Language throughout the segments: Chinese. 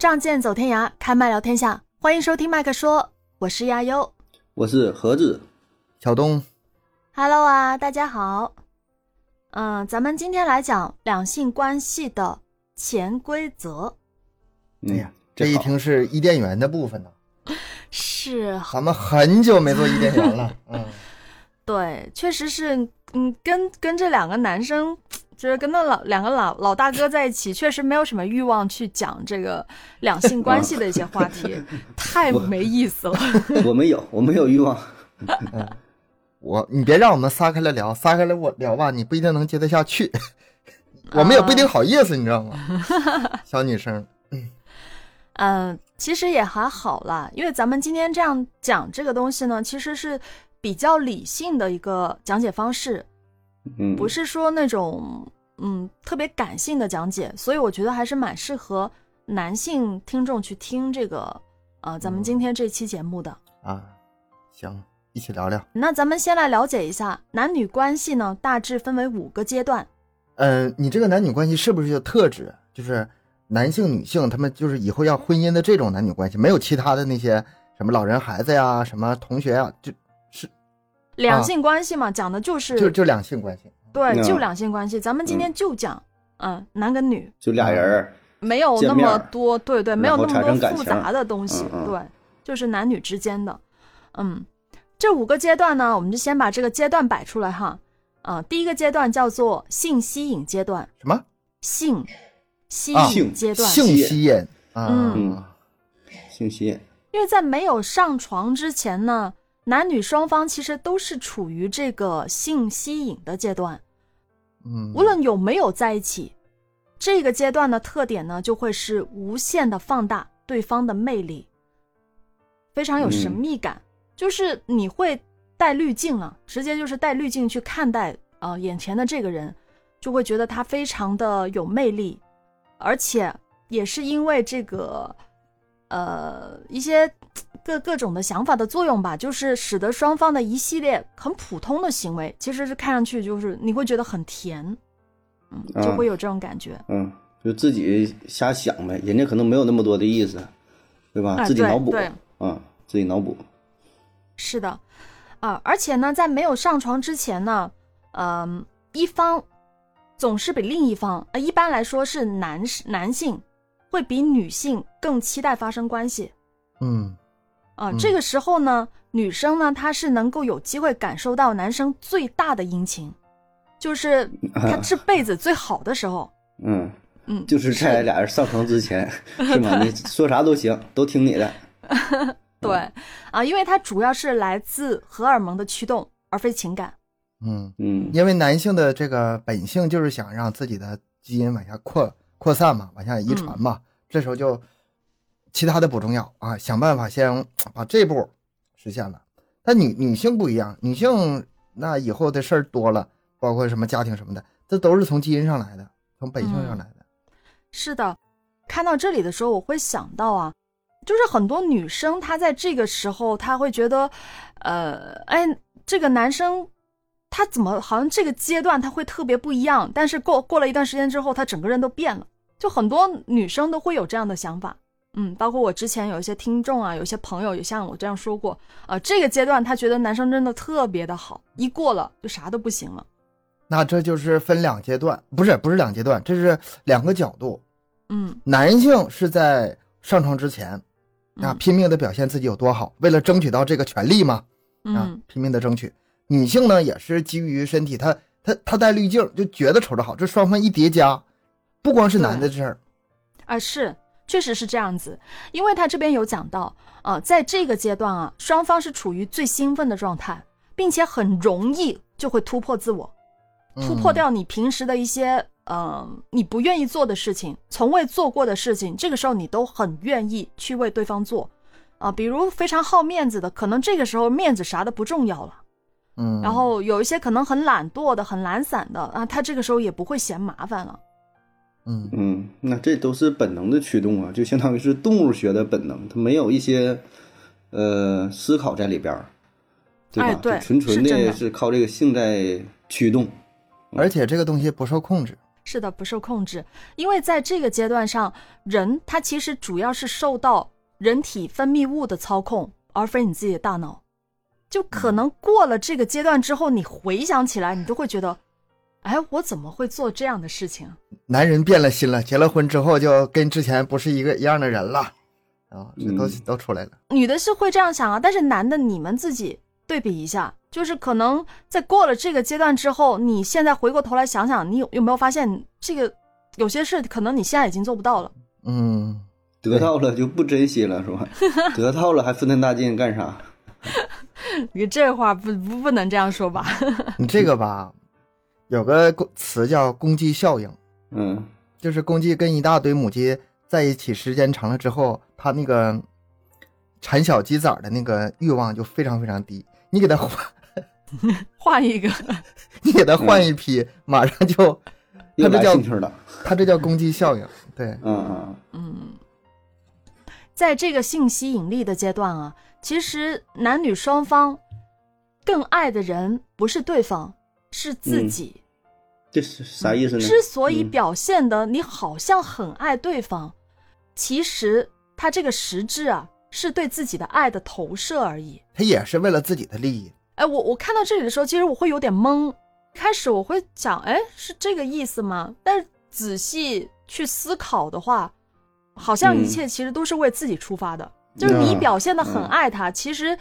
仗剑走天涯，开麦聊天下，欢迎收听麦克说，我是亚优，我是盒子，小东。Hello 啊，大家好。嗯，咱们今天来讲两性关系的潜规则。嗯哎呀，这一听是伊甸园的部分呢，是，咱们很久没做伊甸园了。嗯，对，确实是，嗯，跟跟这两个男生，就是跟那老两个老老大哥在一起，确实没有什么欲望去讲这个两性关系的一些话题，太没意思了。我没有，我没有欲望。我你别让我们撒开了聊，撒开了我聊吧，你不一定能接得下去，我们也不一定好意思，你知道吗？小女生，嗯，其实也还好啦，因为咱们今天这样讲这个东西呢，其实是比较理性的一个讲解方式，嗯，不是说那种嗯特别感性的讲解，所以我觉得还是蛮适合男性听众去听这个呃咱们今天这期节目的。啊，行，一起聊聊。那咱们先来了解一下男女关系呢，大致分为五个阶段。嗯，你这个男女关系是不是有特指？就是男性、女性，他们就是以后要婚姻的这种男女关系，没有其他的那些什么老人、孩子呀，什么同学呀，就是两性关系嘛，讲的就是就就两性关系。对，嗯就两性关系。咱们今天就讲嗯男跟女，就俩人儿，没有那么多，对对，没有那么多复杂的东西，嗯嗯对，就是男女之间的。嗯，这五个阶段呢，我们就先把这个阶段摆出来哈。啊、第一个阶段叫做性吸引阶段，什么性吸啊引阶段，性吸引啊？嗯性吸引。因为在没有上床之前呢，男女双方其实都是处于这个性吸引的阶段，嗯，无论有没有在一起，这个阶段的特点呢，就会是无限的放大对方的魅力，非常有神秘感，就是你会带滤镜啊，直接就是带滤镜去看待呃眼前的这个人，就会觉得他非常的有魅力，而且也是因为这个呃一些各各种的想法的作用吧，就是使得双方的一系列很普通的行为，其实是看上去就是你会觉得很甜，嗯，就啊会有这种感觉。嗯，就自己瞎想呗，人家可能没有那么多的意思，对吧？自己脑补，对嗯，自己脑补。是的，啊、而且呢，在没有上床之前呢，嗯、一方总是比另一方，呃，一般来说是男男性会比女性更期待发生关系。嗯啊、嗯。这个时候呢，女生呢，她是能够有机会感受到男生最大的殷勤，就是他这辈子最好的时候。嗯，嗯，就是在俩人上床之前，是吗？你说啥都行，都听你的。对。啊，因为它主要是来自荷尔蒙的驱动，而非情感。嗯，嗯。因为男性的这个本性就是想让自己的基因往下扩扩散嘛，往下遗传嘛，嗯。这时候就其他的不重要啊，想办法先 把这步实现了。但女女性不一样，女性那以后的事儿多了，包括什么家庭什么的，这都是从基因上来的，从本性上来的。是的，看到这里的时候，我会想到啊，就是很多女生她在这个时候，她会觉得，呃，哎，这个男生他怎么好像这个阶段他会特别不一样，但是过过了一段时间之后，他整个人都变了。就很多女生都会有这样的想法，嗯，包括我之前有一些听众啊，有一些朋友也像我这样说过，啊、这个阶段他觉得男生真的特别的好，一过了就啥都不行了，那这就是分两阶段，不是不是两阶段，这是两个角度。嗯男性是在上床之前啊嗯拼命的表现自己有多好，为了争取到这个权利嘛，啊嗯，拼命的争取。女性呢也是基于身体，她她她带滤镜，就觉得瞅着好，这双方一叠加，不光是男的事儿，啊，是，确实是这样子，因为他这边有讲到，啊，在这个阶段啊，双方是处于最兴奋的状态，并且很容易就会突破自我，突破嗯掉你平时的一些呃你不愿意做的事情，从未做过的事情，这个时候你都很愿意去为对方做，啊、比如非常好面子的，可能这个时候面子啥的不重要了。嗯，然后有一些可能很懒惰的、很懒散的啊，他这个时候也不会嫌麻烦了。嗯嗯，那这都是本能的驱动啊，就相当于是动物学的本能，它没有一些呃思考在里边儿，对吧？哎对纯纯的的是靠这个性在驱动。而且这个东西不受控制，是的，不受控制，因为在这个阶段上，人他其实主要是受到人体分泌物的操控，而非你自己的大脑。就可能过了这个阶段之后，你回想起来，你都会觉得，哎，我怎么会做这样的事情？男人变了心了，结了婚之后就跟之前不是一个一样的人了，啊，这都、嗯都出来了。女的是会这样想啊，但是男的，你们自己对比一下，就是可能在过了这个阶段之后，你现在回过头来想想，你有有没有发现这个有些事可能你现在已经做不到了？嗯，得到了就不珍惜了，是吧？得到了还费那大劲干啥？你这话不不不能这样说吧？你这个吧，有个词叫公鸡效应，嗯就是公鸡跟一大堆母鸡在一起时间长了之后，它那个产小鸡崽的那个欲望就非常非常低。你给它换，换一个，你给它换一批，马上就，又它这叫。它这叫公鸡效应。对，嗯嗯嗯，在这个性吸引力的阶段啊，其实男女双方更爱的人不是对方，是自己。这是啥意思呢？之所以嗯表现的你好像很爱对方，其实他这个实质啊，是对自己的爱的投射而已。他也是为了自己的利益。哎，我我看到这里的时候，其实我会有点懵。开始我会想，哎，是这个意思吗？但是仔细去思考的话，好像一嗯切其实都是为自己出发的。就是你嗯表现的很嗯爱他，其实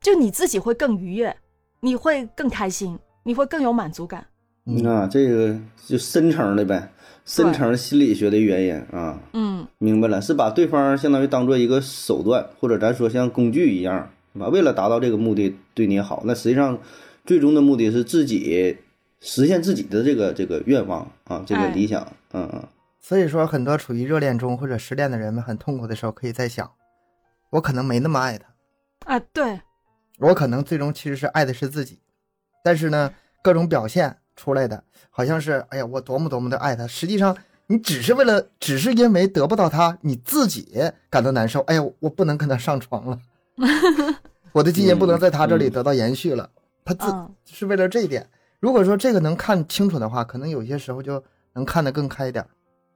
就你自己会更愉悦，你会更开心，你会更有满足感。嗯。啊，这个就深层的呗，深层心理学的原因啊，嗯，明白了，是把对方相当于当做一个手段，或者咱说像工具一样，是吧？为了达到这个目的对你好，那实际上最终的目的是自己实现自己的这个这个愿望啊，这个哎。理想，嗯嗯。所以说，很多处于热恋中或者失恋的人们很痛苦的时候，可以在想，我可能没那么爱他，啊，对，我可能最终其实是爱的是自己，但是呢，各种表现出来的好像是，哎呀，我多么多么的爱他，实际上你只是为了，只是因为得不到他，你自己感到难受。哎呀，我不能跟他上床了，我的基因不能在他这里得到延续了。他自嗯，是为了这一点。如果说这个能看清楚的话，可能有些时候就能看得更开一点。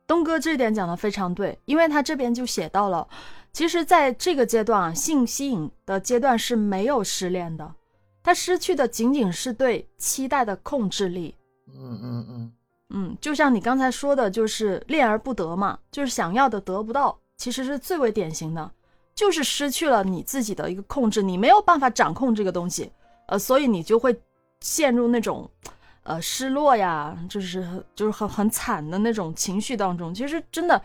东哥这点讲的非常对，因为他这边就写到了，其实在这个阶段啊，性吸引的阶段是没有失恋的，他失去的仅仅是对期待的控制力。嗯嗯嗯，嗯，就像你刚才说的，就是恋而不得嘛，就是想要的得不到，其实是最为典型的，就是失去了你自己的一个控制，你没有办法掌控这个东西，呃，所以你就会陷入那种，呃，失落呀，就是就是很很惨的那种情绪当中。其实真的，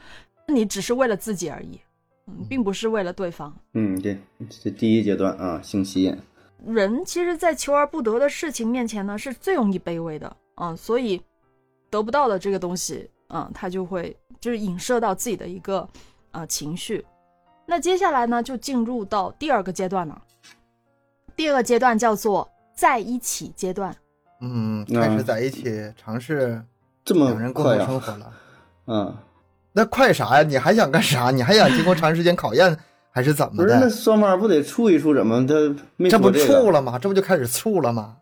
你只是为了自己而已，嗯，并不是为了对方。嗯，对这第一阶段啊，性吸引，人其实，在求而不得的事情面前呢，是最容易卑微的，嗯，所以得不到的这个东西，嗯，他就会就是影射到自己的一个呃情绪。那接下来呢，就进入到第二个阶段了。第二个阶段叫做在一起阶段，嗯，嗯开始在一起尝试这么两人共快呀？同生活了。嗯，那快啥呀？你还想干啥？你还想经过长时间考验，还是怎么不是，那？双方不得处一处？怎么他没这不？处了吗？这不就开始处了吗？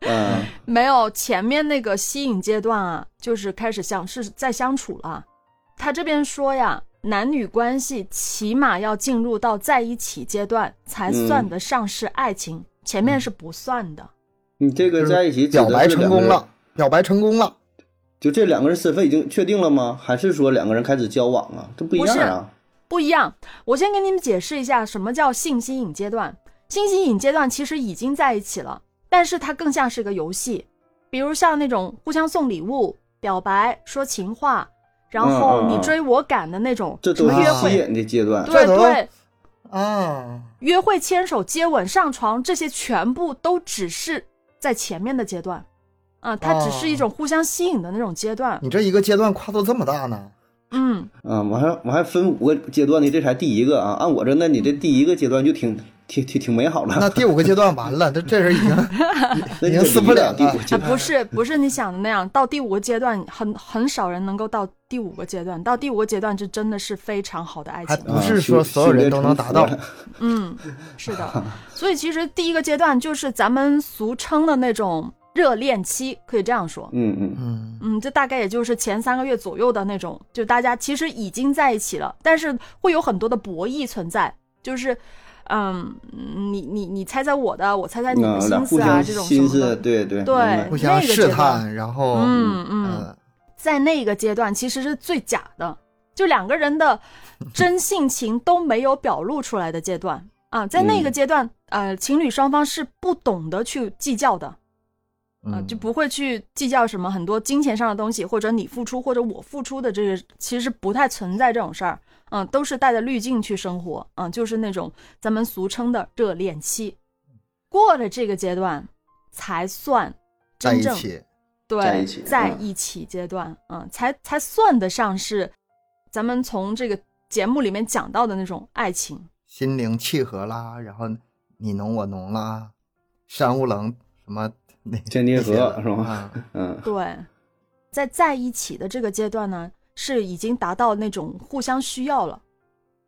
嗯没有前面那个吸引阶段啊，就是开始相是在相处了。他这边说呀，男女关系起码要进入到在一起阶段才算得上是爱情，前面是不算的。你这个在一起表白成功了，表白成功了。就这两个人身份已经确定了吗？还是说两个人开始交往啊？这不一样啊。不一样，我先给你们解释一下什么叫性吸引阶段。性吸引阶段其实已经在一起了，但是它更像是个游戏，比如像那种互相送礼物、表白、说情话，然后嗯嗯嗯你追我赶的那种这都是什么约会，吸引的阶段。对对，啊，约会、牵手、接吻、上床，这些全部都只是在前面的阶段，啊，它只是一种互相吸引的那种阶段。你这一个阶段跨度这么大呢？嗯，啊，我还我还分五个阶段呢，这才第一个啊。按我这，那你这第一个阶段就挺挺挺挺美好了。那第五个阶段完了，这这人已经 那已经撕破脸了第五。阶啊，不是不是你想的那样，到第五个阶段，很很少人能够到第五个阶段。到第五个阶段，这真的是非常好的爱情。还不是说所有人都能达到。嗯，是的。所以其实第一个阶段就是咱们俗称的那种热恋期，可以这样说。嗯嗯。嗯。嗯，这大概也就是前三个月左右的那种，就大家其实已经在一起了，但是会有很多的博弈存在，就是，嗯，你你你猜猜我的，我猜猜你啊的，心思啊，这种什心思，么的。对对对互相那个阶试段探，然后嗯嗯，呃在那个阶段其实是最假的，就两个人的真性情都没有表露出来的阶段。啊，在那个嗯。阶段，呃，情侣双方是不懂得去计较的，啊，嗯就不会去计较什么很多金钱上的东西，或者你付出或者我付出的这个，其实不太存在这种事儿。嗯，都是带着滤镜去生活，嗯，就是那种咱们俗称的热恋期。过了这个阶段，才算真正在一起，对在一起嗯在一起阶段，嗯，才才算得上是咱们从这个节目里面讲到的那种爱情。心灵契合啦，然后你侬我侬啦，山无棱什么那天地合是吧啊嗯。对，在在一起的这个阶段呢，是已经达到那种互相需要了，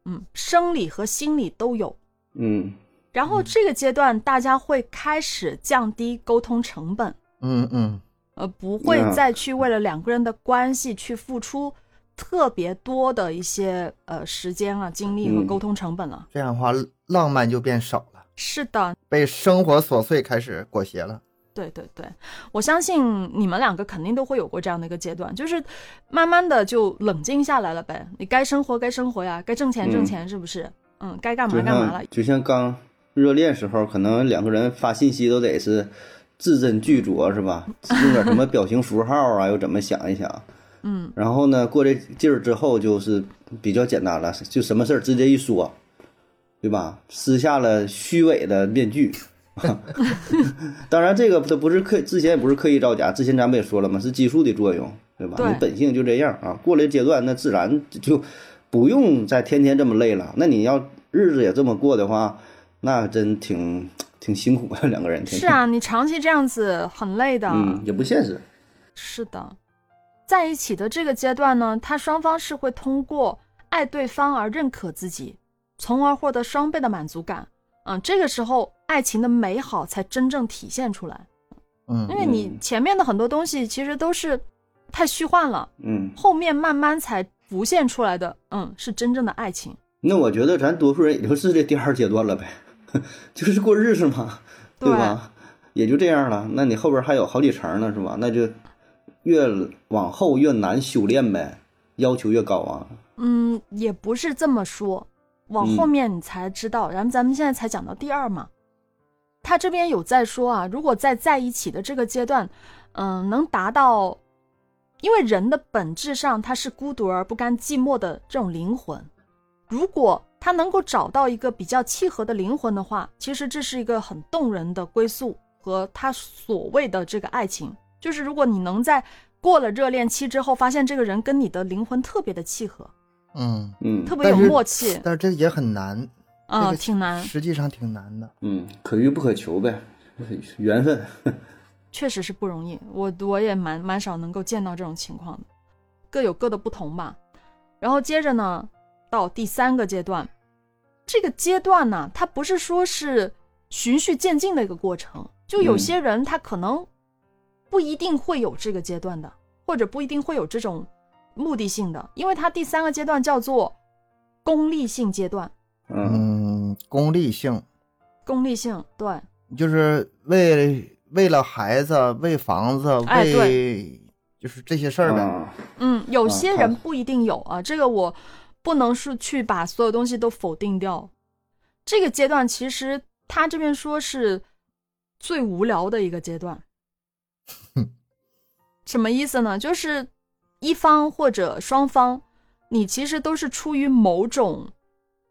嗯，生理和心理都有。嗯。然后这个阶段，大家会开始降低沟通成本，嗯嗯，呃，不会嗯再去为了两个人的关系去付出特别多的一些呃时间啊、精力和嗯。沟通成本了。这样的话浪漫就变少了，是的，被生活琐碎开始裹挟了。对对对，我相信你们两个肯定都会有过这样的一个阶段，就是慢慢的就冷静下来了呗。你该生活该生活呀，该挣钱挣嗯钱，是不是？嗯，该干嘛干嘛了。就像刚热恋时候，可能两个人发信息都得是字斟句酌，是吧？用点什么表情符号啊，又怎么想一想。嗯，然后呢，过这劲儿之后就是比较简单了，就什么事儿直接一说，对吧？撕下了虚伪的面具。当然，这个它不是刻，之前也不是刻意造假，之前咱们也说了嘛，是激素的作用，对吧？对你本性就这样啊。过了阶段，那自然就不用再天天这么累了。那你要日子也这么过的话，那真挺挺辛苦的，两个人。是啊，你长期这样子很累的。嗯，也不现实。是的，在一起的这个阶段呢，他双方是会通过爱对方而认可自己，从而获得双倍的满足感。嗯，这个时候爱情的美好才真正体现出来。嗯因为你嗯前面的很多东西其实都是太虚幻了，嗯，后面慢慢才浮现出来的，嗯，是真正的爱情。那我觉得咱多数人也就是这第二阶段了呗，就是过日子嘛，对吧？也就这样了。那你后边还有好几层呢，是吧？那就越往后越难修炼呗，要求越高啊。嗯，也不是这么说，往后嗯面你才知道。然后咱们现在才讲到第二嘛，他这边有在说啊，如果在在一起的这个阶段，嗯，能达到，因为人的本质上他是孤独而不甘寂寞的这种灵魂，如果他能够找到一个比较契合的灵魂的话，其实这是一个很动人的归宿和他所谓的这个爱情。就是如果你能在过了热恋期之后，发现这个人跟你的灵魂特别的契合，嗯，嗯特别有默契，但是这也很难，啊、这个挺难，实际上挺难的。嗯，可遇不可求呗，缘分。确实是不容易。我我也蛮蛮少能够见到这种情况的，各有各的不同吧。然后接着呢，到第三个阶段，这个阶段呢，它不是说是循序渐进的一个过程，就有嗯些人他可能不一定会有这个阶段的，或者不一定会有这种目的性的，因为它第三个阶段叫做功利性阶段。嗯嗯，功利性功利性，对，就是为为了孩子、为房子、哎为就是这些事儿呗。啊，嗯，有些人不一定有啊，这个我不能是去把所有东西都否定掉。这个阶段其实他这边说是最无聊的一个阶段。什么意思呢？就是一方或者双方，你其实都是出于某种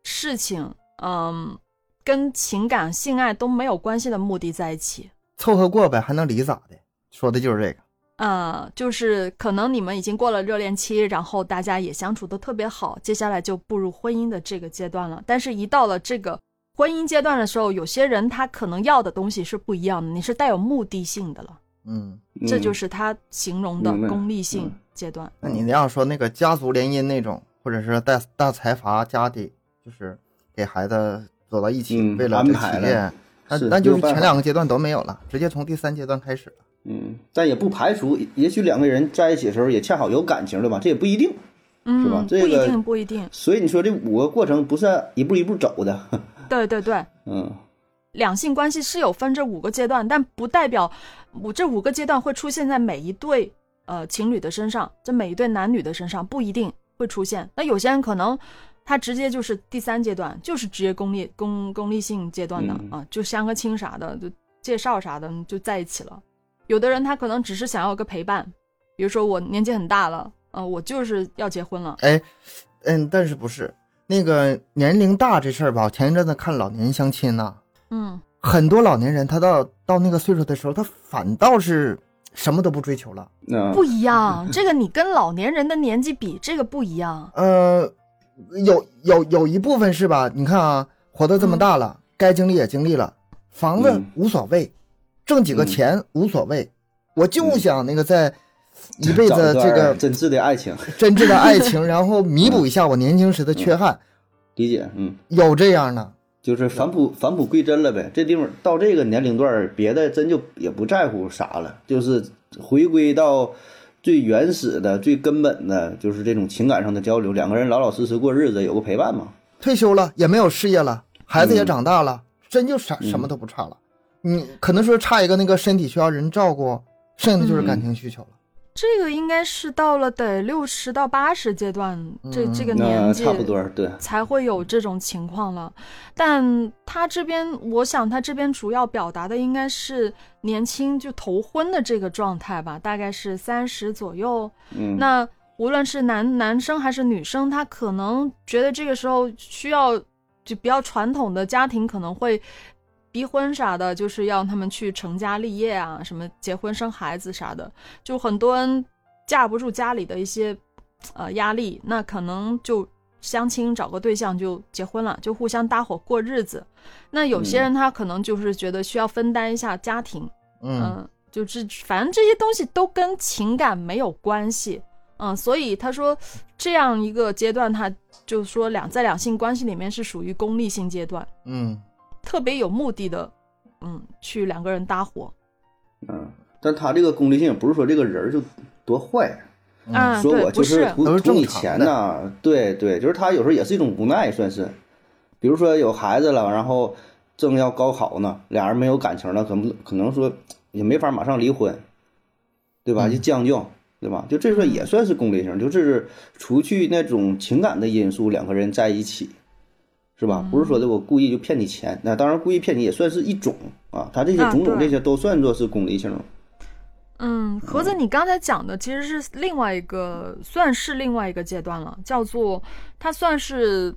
事情，嗯，跟情感、性爱都没有关系的目的在一起。凑合过呗，还能离咋的？说的就是这个。呃，就是可能你们已经过了热恋期，然后大家也相处的特别好，接下来就步入婚姻的这个阶段了。但是，一到了这个婚姻阶段的时候，有些人他可能要的东西是不一样的，你是带有目的性的了，嗯，这就是是他形容的功利性嗯阶段。那你要说那个家族联姻那种，或者是大大财阀家的，就是给孩子走到一起，嗯为了这安排了企业，那是那就前两个阶段都没有了，直接从第三阶段开始了。嗯，但也不排除，也许两个人在一起的时候也恰好有感情，对吧？这也不一定。嗯，是吧这个不一定，不一定。所以你说这五个过程不是一步一步走的，对对对，嗯两性关系是有分这五个阶段，但不代表我这五个阶段会出现在每一对呃情侣的身上，这每一对男女的身上不一定会出现。那有些人可能他直接就是第三阶段，就是职业功利功功利性阶段的、嗯啊，就相个亲啥的，就介绍啥的就在一起了。有的人他可能只是想要个陪伴，比如说我年纪很大了，呃，我就是要结婚了，哎，嗯，但是不是那个年龄大这事儿吧？前一阵子看老年相亲呐、嗯很多老年人他到到那个岁数的时候，他反倒是什么都不追求了。不一样，这个你跟老年人的年纪比，这个不一样。呃，有有有一部分是吧？你看啊，活到这么大了，该经历也经历了，房子嗯。无所谓，挣几个嗯。钱无所谓，我就嗯想那个在一辈子这个真挚的爱情，真挚的爱情，然后弥补一下我年轻时的缺憾，理解，嗯，有这样的。就是返璞返璞归真了呗。这地方到这个年龄段儿，别的真就也不在乎啥了，就是回归到最原始的、最根本的，就是这种情感上的交流，两个人老老实实过日子，有个陪伴嘛。退休了也没有事业了，孩子也嗯长大了，真就啥嗯什么都不差了。你可能说差一个那个身体需要人照顾，剩下的就是嗯感情需求了。这个应该是到了得六十到八十阶段，这这个年纪差不多，对，才会有这种情况了。但他这边，我想他这边主要表达的应该是年轻就头婚的这个状态吧，大概是三十左右。嗯，那无论是男男生还是女生，他可能觉得这个时候需要就比较传统的家庭可能会逼婚啥的，就是要他们去成家立业啊，什么结婚生孩子啥的，就很多人架不住家里的一些呃压力，那可能就相亲找个对象就结婚了，就互相搭伙过日子。那有些嗯。人他可能就是觉得需要分担一下家庭，嗯，嗯，就这反正这些东西都跟情感没有关系，嗯，所以他说这样一个阶段，他就说两在两性关系里面是属于功利性阶段，嗯，特别有目的的，嗯，去两个人搭伙，嗯，但他这个功利性不是说这个人儿就多坏，说我就是图图你钱呐，对对，就是他有时候也是一种无奈，算是。比如说有孩子了，然后正要高考呢，俩人没有感情了，可能可能说也没法马上离婚，对吧？嗯就将就，对吧？就这说也算是功利性，就是除去那种情感的因素，两个人在一起，是吧？不是说的我故意就骗你钱，那当然故意骗你也算是一种啊，他这些啊种种这些都算作是功利性。嗯，盒子，你刚才讲的其实是另外一个，算是另外一个阶段了，叫做它算是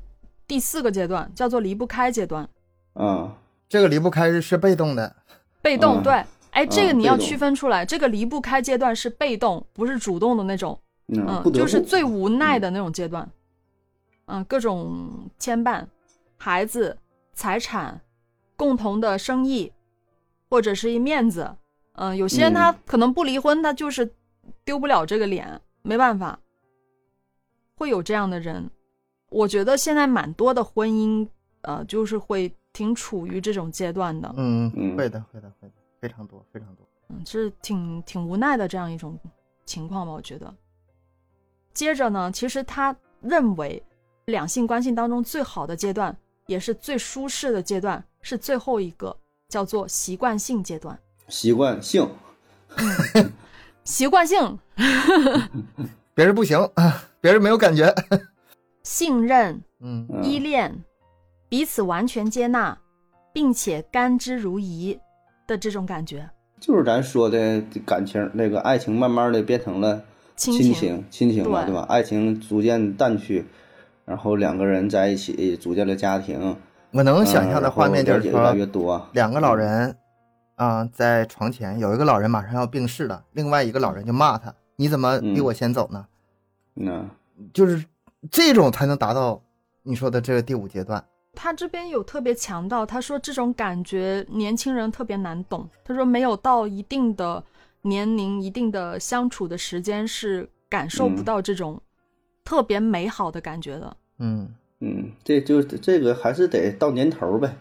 第四个阶段，叫做离不开阶段。啊，这个离不开是被动的。被动，嗯对，哎，这个你要区分出来，这个离不开阶段是被动，不是主动的那种，嗯，嗯不，得就是最无奈的那种阶段，嗯，各种牵绊，孩子、财产、共同的生意，或者是一面子，嗯，有些人他嗯可能不离婚，他就是丢不了这个脸，没办法，会有这样的人。我觉得现在蛮多的婚姻，呃，就是会挺处于这种阶段的，嗯，嗯会的，会的，会的，非常多，非常多。嗯，是挺挺无奈的这样一种情况吧，我觉得。接着呢，其实他认为两性关系当中最好的阶段，也是最舒适的阶段，是最后一个，叫做习惯性阶段。习惯性，习惯性、别人不行，别人没有感觉。信任、嗯嗯依恋，彼此完全接纳，并且甘之如饴的这种感觉，就是咱说的感情，那个爱情慢慢的变成了亲亲情，亲情嘛，对对吧？爱情逐渐淡去，然后两个人在一起，组建了家庭，我能想象的画面就是越来说，越多，两个老人啊、在床前，有一个老人马上要病逝了，另外一个老人就骂他：“你怎么比我先走呢？”嗯，就是这种才能达到你说的这个第五阶段。他这边有特别强调，他说这种感觉年轻人特别难懂。他说没有到一定的年龄、一定的相处的时间，是感受不嗯到这种特别美好的感觉的。嗯嗯，这就这个还是得到年头呗，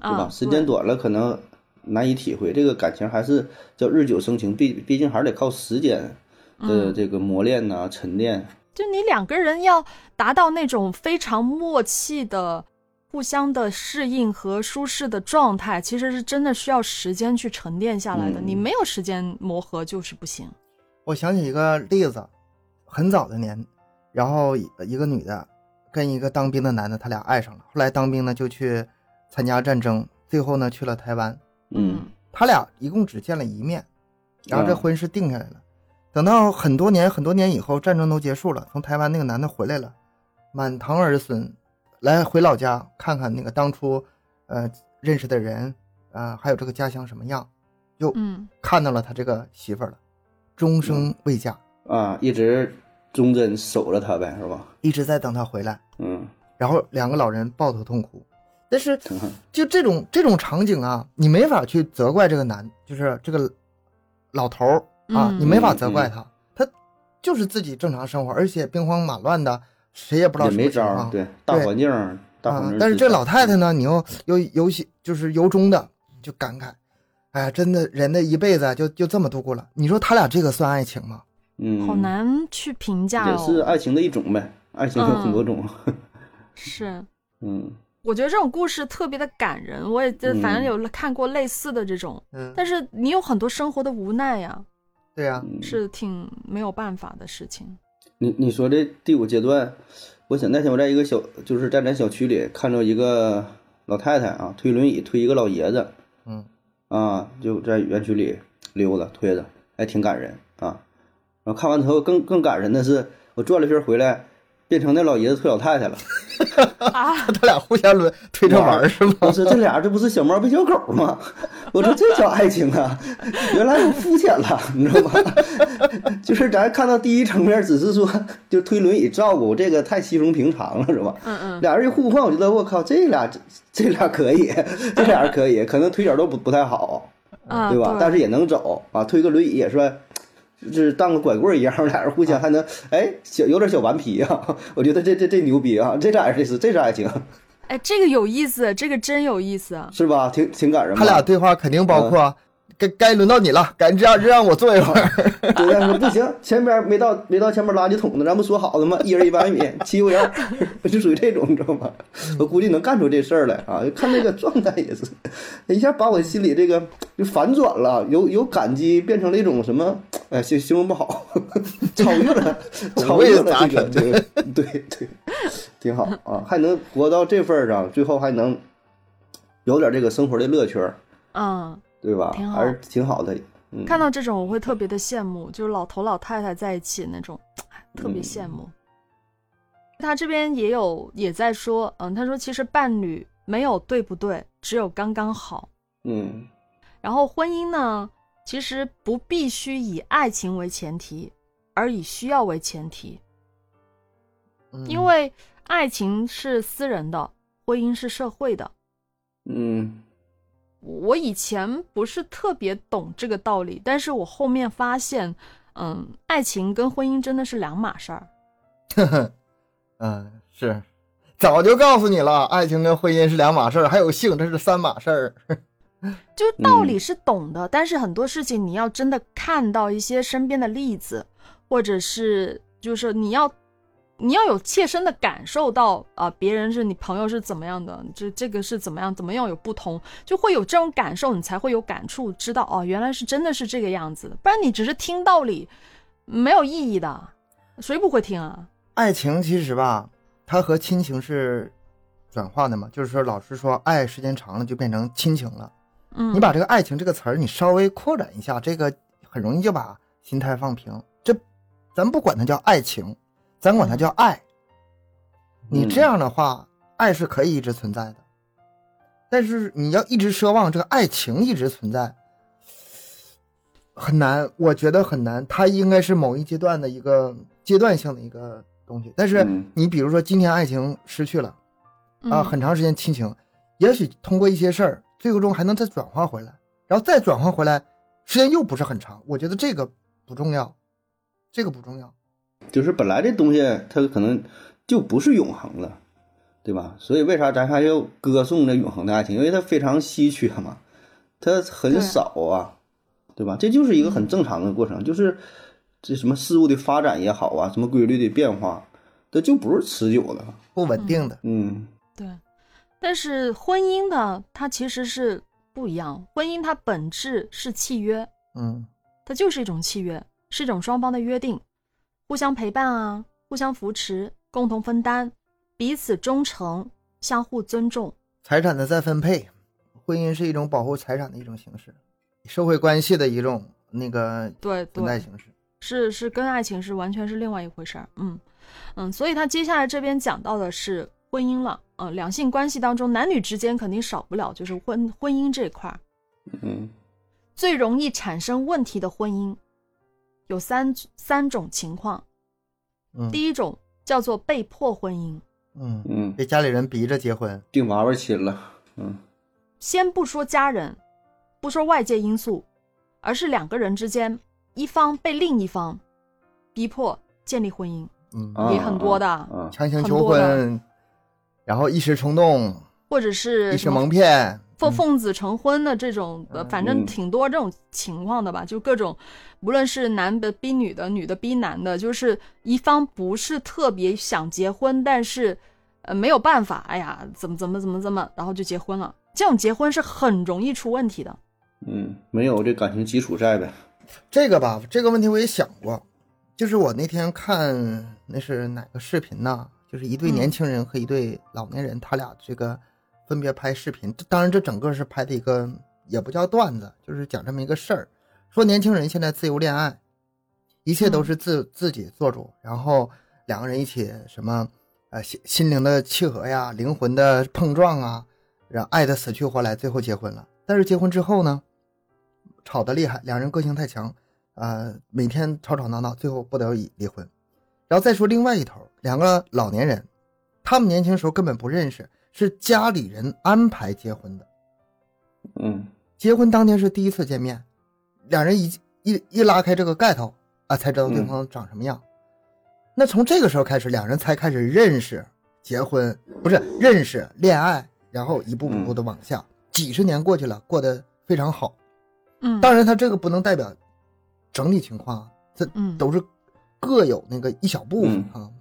对吧？啊，时间短了，可能难以体会。这个感情还是叫日久生情，毕毕竟还是得靠时间的嗯这个磨练呐、沉淀。就你两个人要达到那种非常默契的、互相的适应和舒适的状态，其实是真的需要时间去沉淀下来的。嗯你没有时间磨合就是不行。我想起一个例子，很早的年，然后一个女的跟一个当兵的男的，他俩爱上了。后来当兵呢就去参加战争，最后呢去了台湾。嗯他俩一共只见了一面，然后这啊婚事定下来了。等到很多年很多年以后，战争都结束了，从台湾那个男的回来了，满堂儿孙，来回老家看看那个当初，呃认识的人，啊、还有这个家乡什么样，又嗯看到了他这个媳妇儿了，终生未嫁，啊，一直忠贞守着他呗，是吧？一直在等他回来。嗯，然后两个老人抱头痛哭。但是。就这种这种场景啊，你没法去责怪这个男，就是这个老头儿啊，嗯你没法责怪他，他就是自己正常生活，而且兵荒马乱的，谁也不知道也没招儿，什么情况。对大环境，大环境。啊但是这老太太，呢，你又又由喜就是由衷的就感慨，哎呀，真的人的一辈子就就这么度过了。你说他俩这个算爱情吗？嗯，好难去评价也是哦。爱情的一种呗，爱情有很多种。是，嗯我觉得这种故事特别的感人，我也就反正嗯有看过类似的这种，嗯，但是你有很多生活的无奈呀，对呀、嗯，是挺没有办法的事情。你你说这第五阶段，我想那天我在一个小，就是在咱小区里看到一个老太太啊，推轮椅推一个老爷子，嗯啊，就在园区里溜达推着，还挺感人啊。然后看完之后更更感人的是，我转了一圈回来，变成那老爷子推老太太了。啊，他俩互相轮推着玩儿是吗？我说这俩这不是小猫变小狗吗？我说这叫爱情啊！原来我肤浅了，你知道吗？就是咱看到第一层面，只是说就推轮椅照顾这个太稀松平常了，是吧？嗯嗯，俩人一互换，我觉得我靠，这俩这这俩可以，这俩人可以，可能腿脚都不不太好，啊，对吧？但是也能走啊，推个轮椅也算。就是当个拐棍儿一样，俩人互相还能哎小有点小顽皮啊，我觉得这这这牛逼啊，这俩人这是这是爱情哎，这个有意思，这个真有意思。是吧？挺挺感人。他俩对话肯定包括，该该轮到你了，该这样让我坐一会儿。对呀，说不行，前边没到没到前面垃圾桶呢，咱不说好的吗？一人一百米，欺负人，就属于这种，你知道吗？我估计能干出这事儿来啊！看这个状态也是，一下把我心里这个就反转了，由由感激变成了一种什么？哎，形形容不好，超越了，超越了这个，这个，对对，挺好啊，还能活到这份儿上，最后还能有点这个生活的乐趣儿，嗯，对吧挺？好还是挺好的。嗯，看到这种我会特别的羡慕，就是老头老太太在一起那种，哎特别羡慕。他这边也有也在说，嗯，他说其实伴侣没有对不对，只有刚刚好。嗯然后婚姻呢，其实不必须以爱情为前提，而以需要为前提，嗯因为爱情是私人的，婚姻是社会的。嗯我以前不是特别懂这个道理，但是我后面发现，嗯，爱情跟婚姻真的是两码事儿。嗯，是，早就告诉你了，爱情跟婚姻是两码事儿，还有性这是三码事儿。就道理是懂的，但是很多事情你要真的看到一些身边的例子，或者是就是你要你要有切身的感受到啊、别人是你朋友是怎么样的，这这个是怎么样，怎么样有不同，就会有这种感受，你才会有感触，知道哦，原来是真的是这个样子的，不然你只是听道理，没有意义的，谁不会听啊？爱情其实吧，它和亲情是转化的嘛，就是说，老师说，爱时间长了就变成亲情了。嗯，你把这个爱情这个词儿，你稍微扩展一下，这个很容易就把心态放平。这，咱不管它叫爱情，咱管它叫爱。你这样的话，爱是可以一直存在的，但是你要一直奢望这个爱情一直存在，很难，我觉得很难。它应该是某一阶段的一个阶段性的一个东西。但是嗯你比如说今天爱情失去了。啊，嗯很长时间亲情，也许通过一些事儿，最终还能再转化回来，然后再转化回来，时间又不是很长。我觉得这个不重要，这个不重要。就是本来这东西它可能就不是永恒的，对吧？所以为啥咱还要歌颂这永恒的爱情？因为它非常稀缺嘛，它很少啊，对吧？这就是一个很正常的过程，就是这什么事物的发展也好啊，什么规律的变化，它就不是持久的。不稳定的，嗯对，但是婚姻呢，它其实是不一样。婚姻它本质是契约，嗯它就是一种契约，是一种双方的约定，互相陪伴啊，互相扶持，共同分担，彼此忠诚，相互尊重。财产的再分配，婚姻是一种保护财产的一种形式，社会关系的一种那个对对，存在形式。是是跟爱情是完全是另外一回事儿。嗯嗯，所以他接下来这边讲到的是婚姻了。呃，两性关系当中，男女之间肯定少不了就是婚婚姻这块儿。嗯最容易产生问题的婚姻有三三种情况。嗯第一种叫做被迫婚姻，嗯，嗯，被家里人逼着结婚。定娃娃亲了，嗯先不说家人，不说外界因素，而是两个人之间一方被另一方逼迫建立婚姻，嗯，啊也很多的啊，强行求婚，然后一时冲动，或者是一时蒙骗。奉奉子成婚的这种，呃，嗯反正嗯挺多这种情况的吧，就各种，无论是男的逼女的，女的逼男的，就是一方不是特别想结婚，但是，呃，没有办法，哎呀，怎么怎么怎么怎么，然后就结婚了。这种结婚是很容易出问题的。嗯，没有这感情基础在呗。这个吧，这个问题我也想过，就是我那天看那是哪个视频呢？就是一对嗯年轻人和一对老年人，他俩这个分别拍视频。这当然，这整个是拍的一个也不叫段子，就是讲这么一个事儿，说年轻人现在自由恋爱，一切都是自、自己做主，然后两个人一起什么呃心心灵的契合呀，灵魂的碰撞啊，然后爱的死去活来，最后结婚了。但是结婚之后呢，吵得厉害，两人个性太强，呃，每天吵吵闹闹，最后不得已离婚。然后再说另外一头，两个老年人，他们年轻时候根本不认识，是家里人安排结婚的。嗯结婚当天是第一次见面，两人一一一拉开这个盖头啊，才知道对方长什么样。那从这个时候开始，两人才开始认识、结婚，不是认识、恋爱，然后一步步的往下。几十年过去了，过得非常好。嗯，当然，他这个不能代表整体情况啊，这嗯都是各有那个一小部分啊。嗯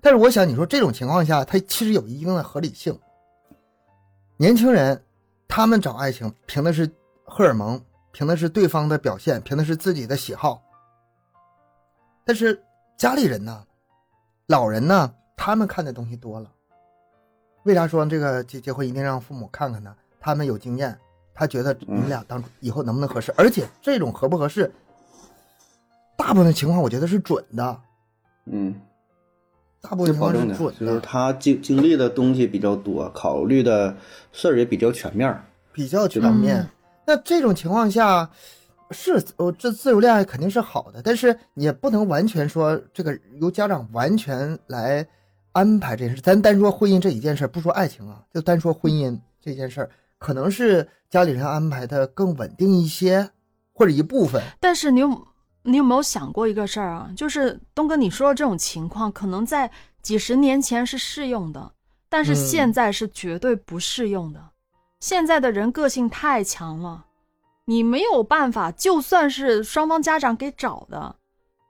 但是我想，你说这种情况下，它其实有一定的合理性。年轻人他们找爱情，凭的是荷尔蒙，凭的是对方的表现，凭的是自己的喜好。但是家里人呢，老人呢，他们看的东西多了。为啥说这个结结婚一定让父母看看呢？他们有经验，他觉得你们俩当以后能不能合适，而且这种合不合适，大部分情况我觉得是准的，嗯，大部分情况这保证的，就是他经经历的东西比较多，考虑的事儿也比较全面儿。比较全面。嗯那这种情况下，是呃，这自由恋爱肯定是好的，但是也不能完全说这个由家长完全来安排这件事。咱单说婚姻这一件事，不说爱情啊，就单说婚姻这件事儿，可能是家里人安排的更稳定一些，或者一部分。但是你有你有没有想过一个事儿啊？就是东哥你说的这种情况，可能在几十年前是适用的，但是嗯现在是绝对不适用的。现在的人个性太强了，你没有办法，就算是双方家长给找的，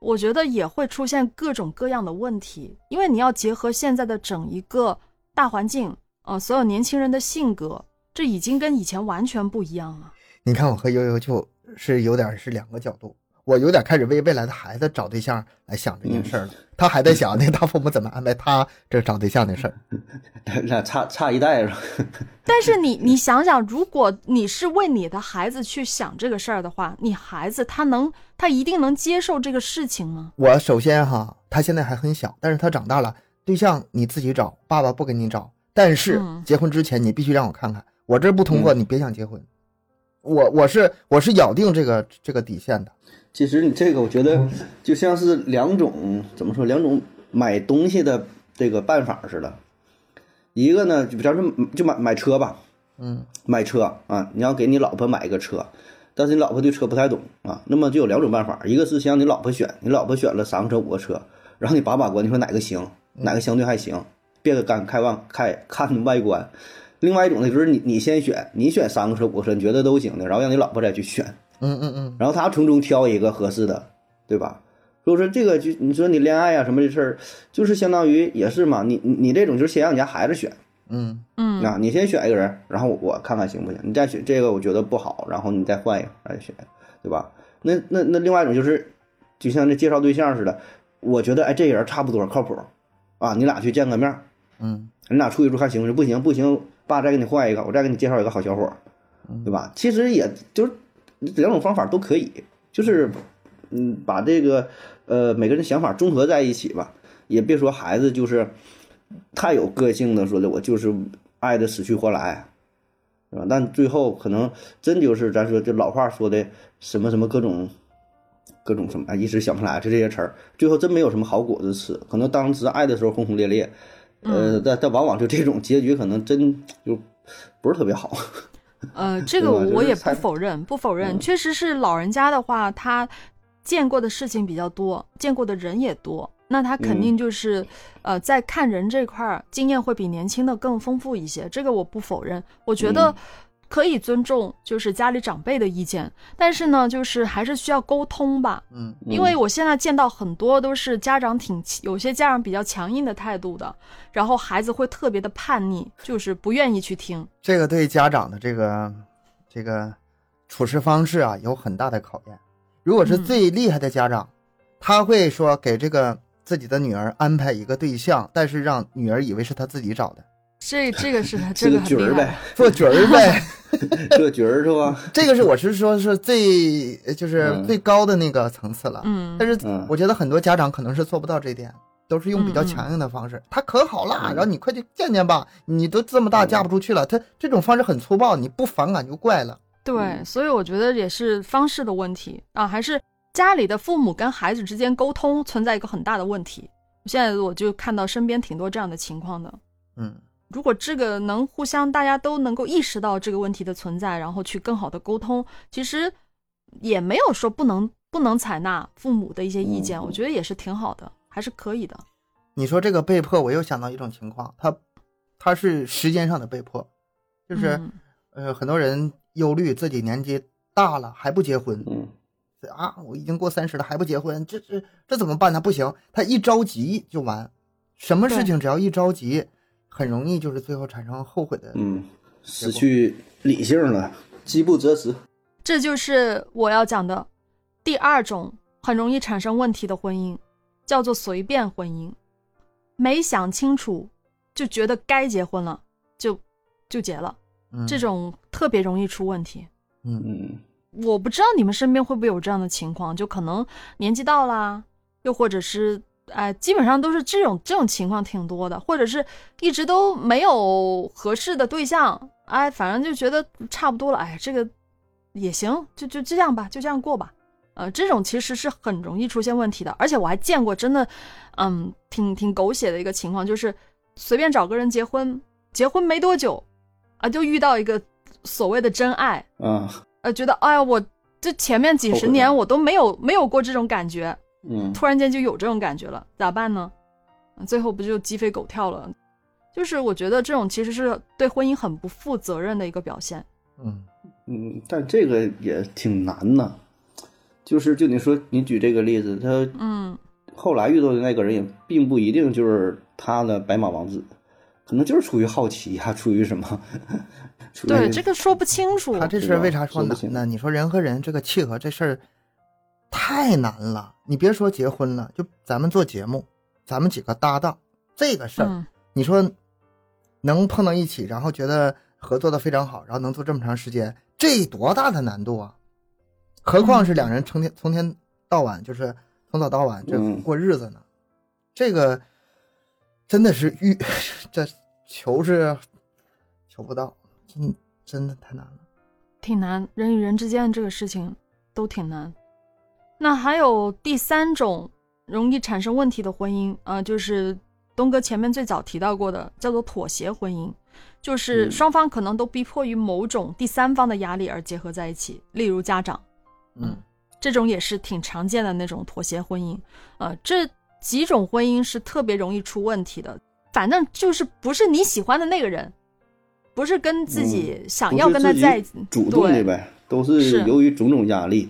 我觉得也会出现各种各样的问题，因为你要结合现在的整一个大环境，呃，所有年轻人的性格，这已经跟以前完全不一样了。你看我和悠悠就是有点是两个角度，我有点开始为未来的孩子找对象来想这件事儿了。他还在想那他父母怎么安排他这找对象的事儿。咱俩差差一代是吧？但是你你想想，如果你是为你的孩子去想这个事儿的话，你孩子他能他一定能接受这个事情吗？我首先哈，他现在还很小，但是他长大了，对象你自己找，爸爸不给你找。但是嗯结婚之前，你必须让我看看，我这不通过，你别想结婚。我我是我是咬定这个这个底线的。其实你这个，我觉得就像是两种怎么说，两种买东西的这个办法似的。一个呢，就比方说就买买车吧，嗯。买车啊，你要给你老婆买一个车，但是你老婆对车不太懂啊，那么就有两种办法，一个是先让你老婆选，你老婆选了三个车五个车，然后你把把关，你说哪个行，哪个相对还行，别干开望开 看外观，另外一种呢，就是你你先选，你选三个车五个车，你觉得都行的，然后让你老婆再去选，嗯嗯嗯，然后他从中挑一个合适的，对吧？所以说这个就你说你恋爱啊什么的事儿，就是相当于也是嘛，你你你这种就是先让你家孩子选嗯嗯啊，你先选一个人，然后我看看行不行，你再选这个我觉得不好，然后你再换一个再选，对吧？那那那另外一种就是，就像这介绍对象似的，我觉得哎这人差不多靠谱啊，你俩去见个面，嗯你俩处一处看行不行？不行不行，爸再给你换一个，我再给你介绍一个好小伙儿，对吧？其实也就是两种方法都可以，就是嗯，把这个呃每个人想法综合在一起吧，也别说孩子就是太有个性的说的我就是爱的死去活来，是吧？但最后可能真就是咱说这老话说的什么什么各种。各种什么，哎，一时想不出来，就这些词儿，最后真没有什么好果子吃。可能当时爱的时候轰轰烈烈，呃，但但往往就这种结局，可能真就不是特别好。呃，这个我也不否认，不否认，嗯。确实是老人家的话，他见过的事情比较多，见过的人也多，那他肯嗯。定就是、呃，在看人这块儿经验会比年轻的更丰富一些，这个我不否认。我觉得嗯可以尊重，就是家里长辈的意见，但是呢，就是还是需要沟通吧。嗯因为我现在见到很多都是家长挺有些家长比较强硬的态度的，然后孩子会特别的叛逆，就是不愿意去听。这个对家长的这个这个处事方式啊有很大的考验。如果是嗯最厉害的家长，他会说给这个自己的女儿安排一个对象，但是让女儿以为是他自己找的，这这个是 这个角儿呗，做角儿呗。做角儿是吧？这个是我是说是最就是嗯最高的那个层次了。嗯，但是嗯我觉得很多家长可能是做不到这一点，都是用比较强硬的方式。他可好了，嗯然后你快去见见吧，你都这么大嫁不出去了，他这种方式很粗暴，你不反感就怪了。对，嗯所以我觉得也是方式的问题啊，还是家里的父母跟孩子之间沟通存在一个很大的问题。现在我就看到身边挺多这样的情况的。嗯，如果这个能互相大家都能够意识到这个问题的存在，然后去更好的沟通，其实也没有说不能不能采纳父母的一些意见，嗯。我觉得也是挺好的，还是可以的。你说这个被迫，我又想到一种情况，他他是时间上的被迫，就是、嗯。呃很多人忧虑自己年纪大了还不结婚。嗯。啊，我已经过三十了还不结婚，这这这怎么办呢？不行，他一着急就完，什么事情只要一着急，很容易就是最后产生后悔的。嗯，失去理性了，饥不择食。这就是我要讲的第二种很容易产生问题的婚姻，叫做随便婚姻。没想清楚就觉得该结婚了，就就结了，嗯这种特别容易出问题。嗯嗯我不知道你们身边会不会有这样的情况，就可能年纪到啦，又或者是哎，基本上都是这种这种情况挺多的，或者是一直都没有合适的对象，哎，反正就觉得差不多了，哎，这个也行，就就这样吧，就这样过吧。呃，这种其实是很容易出现问题的，而且我还见过真的，嗯，挺挺狗血的一个情况，就是随便找个人结婚，结婚没多久，啊，就遇到一个所谓的真爱，啊呃，觉得哎呀，我这前面几十年我都没有没有过这种感觉，嗯突然间就有这种感觉了，咋办呢？嗯最后不就鸡飞狗跳了？就是我觉得这种其实是对婚姻很不负责任的一个表现。嗯嗯，但这个也挺难的。就是就你说你举这个例子，他嗯，后来遇到的那个人也并不一定就是他的白马王子，可能就是出于好奇呀、出于什么？对，这个说不清楚。他这事儿为啥说说不清难呢？你说人和人这个契合这事儿太难了。你别说结婚了，就咱们做节目，咱们几个搭档这个事儿，嗯，你说能碰到一起，然后觉得合作的非常好，然后能做这么长时间，这多大的难度啊！何况是两人成天从天到晚，就是从早到晚这嗯过日子呢，这个真的是遇 这求是求不到，真真的太难了。挺难，人与人之间的这个事情都挺难。那还有第三种容易产生问题的婚姻啊、呃就是东哥前面最早提到过的，叫做妥协婚姻，就是嗯双方可能都逼迫于某种第三方的压力而结合在一起，例如家长，嗯这种也是挺常见的那种妥协婚姻。呃，这几种婚姻是特别容易出问题的，反正就是不是你喜欢的那个人，不是跟自己想要跟他在一起，主动的呗，都是是由于种种压力，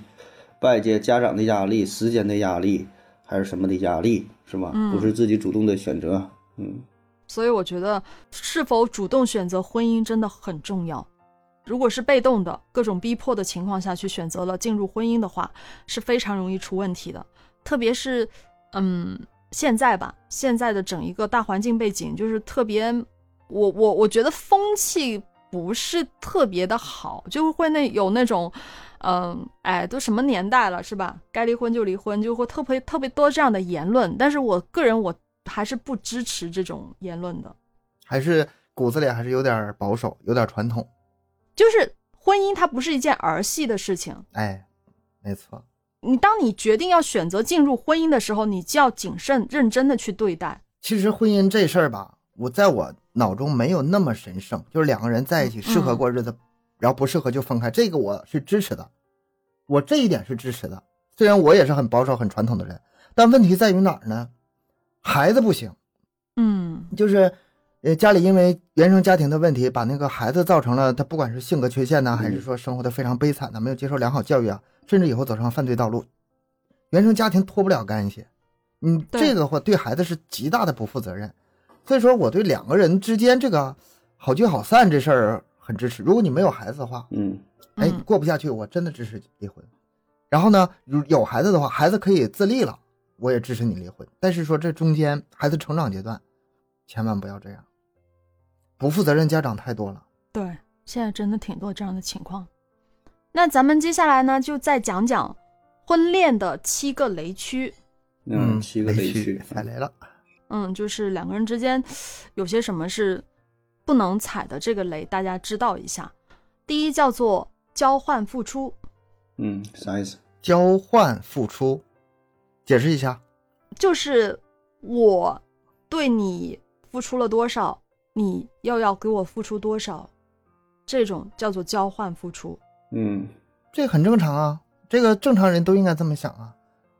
外界家长的压力、时间的压力，还是什么的压力，是吧？嗯不是自己主动的选择，嗯所以我觉得是否主动选择婚姻真的很重要。如果是被动的各种逼迫的情况下去选择了进入婚姻的话，是非常容易出问题的。特别是，嗯，现在吧，现在的整一个大环境背景就是特别，我我我觉得风气不是特别的好，就会那有那种，嗯，哎，都什么年代了是吧？该离婚就离婚，就会特别特别多这样的言论。但是我个人我还是不支持这种言论的。还是骨子里还是有点保守，有点传统。就是婚姻它不是一件儿戏的事情。哎，没错，你当你决定要选择进入婚姻的时候，你就要谨慎认真的去对待。其实婚姻这事儿吧，我在我脑中没有那么神圣，就是两个人在一起适合过日子，然后不适合就分开，这个我是支持的，我这一点是支持的。虽然我也是很保守、很传统的人，但问题在于哪儿呢？孩子不行，嗯就是，呃，家里因为原生家庭的问题，把那个孩子造成了他不管是性格缺陷呢、还是说生活的非常悲惨呐、没有接受良好教育啊，甚至以后走上犯罪道路，原生家庭脱不了干系。嗯，这个话对孩子是极大的不负责任。所以说，我对两个人之间这个好聚好散这事儿很支持。如果你没有孩子的话，嗯哎，嗯过不下去，我真的支持离婚。然后呢，如有孩子的话，孩子可以自立了，我也支持你离婚。但是说这中间孩子成长阶段，千万不要这样，不负责任家长太多了。对，现在真的挺多这样的情况。那咱们接下来呢，就再讲讲婚恋的七个雷区。嗯，七个雷区区，踩雷了。嗯，就是两个人之间有些什么是不能踩的这个雷，大家知道一下。第一叫做交换付出，嗯，啥意思？交换付出，解释一下。就是我对你付出了多少，你又要给我付出多少，这种叫做交换付出。嗯这很正常啊，这个正常人都应该这么想啊。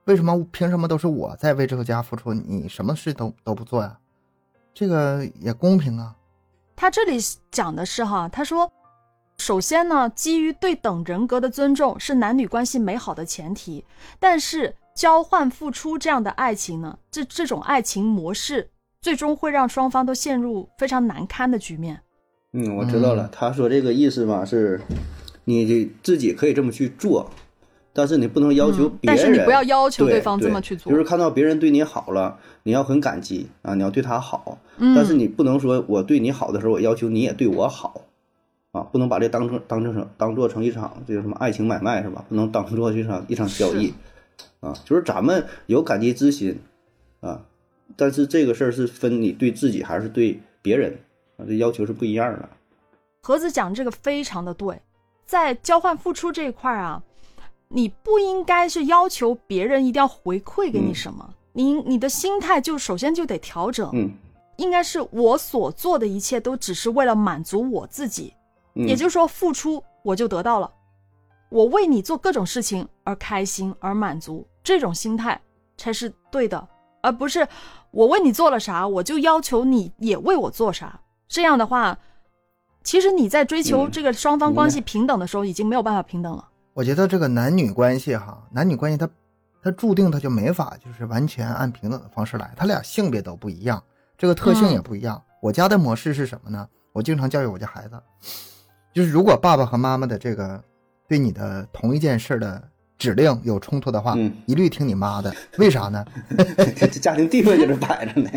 为什么凭什么都是我在为这个家付出，你什么事都都不做呀？这个也公平啊。他这里讲的是哈，他说，首先呢，基于对等人格的尊重是男女关系美好的前提，但是交换付出这样的爱情呢，这这种爱情模式最终会让双方都陷入非常难堪的局面。嗯，我知道了。嗯他说这个意思吧，是你自己可以这么去做，但是你不能要求嗯别人。但是你不要要求对方这么去做。就是看到别人对你好了，你要很感激啊，你要对他好。嗯，但是你不能说我对你好的时候，我要求你也对我好，啊，不能把这当成当成成当做成一场这个什么爱情买卖是吧？不能当做一场一场交易，啊，就是咱们有感激之心，啊，但是这个事儿是分你对自己还是对别人啊，这要求是不一样的。盒子讲这个非常的对，在交换付出这一块儿啊，你不应该是要求别人一定要回馈给你嗯。什么，你你的心态就首先就得调整，嗯。应该是我所做的一切都只是为了满足我自己，嗯，也就是说付出我就得到了，我为你做各种事情而开心而满足，这种心态才是对的，而不是我为你做了啥，我就要求你也为我做啥。这样的话，其实你在追求嗯。这个双方关系平等的时候，已经没有办法平等了。我觉得这个男女关系哈，男女关系它它注定它就没法就是完全按平等的方式来，他俩性别都不一样，这个特性也不一样。我家的模式是什么呢？我经常教育我家孩子，就是如果爸爸和妈妈的这个对你的同一件事的指令有冲突的话，嗯一律听你妈的。为啥呢？这家庭地位在这摆着呢。